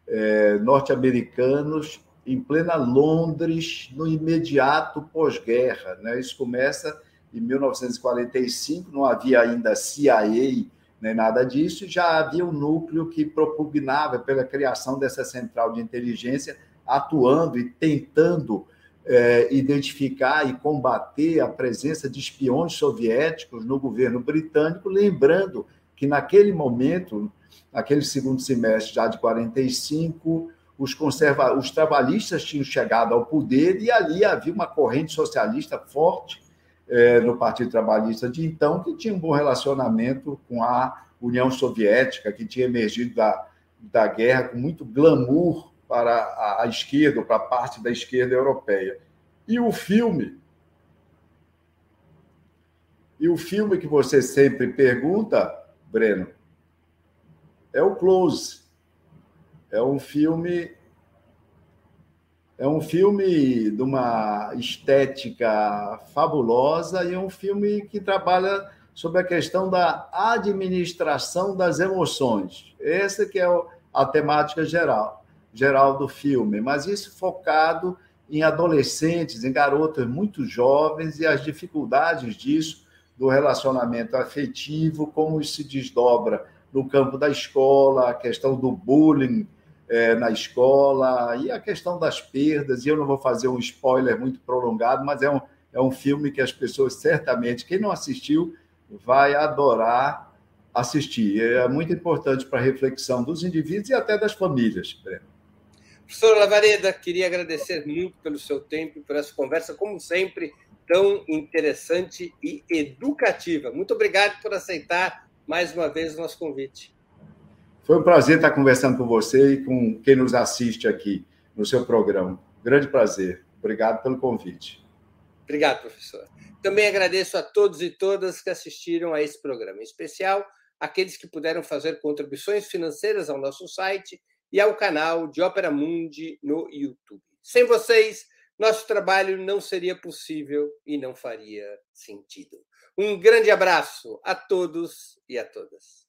é, norte-americanos em plena Londres, no imediato pós-guerra. Né? Isso começa em 1945, não havia ainda CIA nem nada disso, já havia um núcleo que propugnava pela criação dessa central de inteligência, atuando e tentando é, identificar e combater a presença de espiões soviéticos no governo britânico, lembrando que naquele momento, naquele segundo semestre já de 45, os, conserva os trabalhistas tinham chegado ao poder e ali havia uma corrente socialista forte é, no Partido Trabalhista de então, que tinha um bom relacionamento com a União Soviética, que tinha emergido da, da guerra com muito glamour para a, a esquerda, para a parte da esquerda europeia. E o filme. E o filme que você sempre pergunta, Breno, é o Close. É um filme. É um filme de uma estética fabulosa e é um filme que trabalha sobre a questão da administração das emoções. Essa que é a temática geral. geral do filme, mas isso focado em adolescentes, em garotas muito jovens e as dificuldades disso, do relacionamento afetivo, como isso se desdobra no campo da escola, a questão do bullying é, na escola e a questão das perdas. E eu não vou fazer um spoiler muito prolongado, mas é um, é um filme que as pessoas certamente, quem não assistiu, vai adorar assistir. É muito importante para a reflexão dos indivíduos e até das famílias, Breno. Professor Lavareda, queria agradecer muito pelo seu tempo e por essa conversa, como sempre, tão interessante e educativa. Muito obrigado por aceitar mais uma vez o nosso convite. Foi um prazer estar conversando com você e com quem nos assiste aqui no seu programa. Grande prazer. Obrigado pelo convite. Obrigado, professor. Também agradeço a todos e todas que assistiram a esse programa, em especial aqueles que puderam fazer contribuições financeiras ao nosso site e ao canal de Ópera Mundi no YouTube. Sem vocês, nosso trabalho não seria possível e não faria sentido. Um grande abraço a todos e a todas.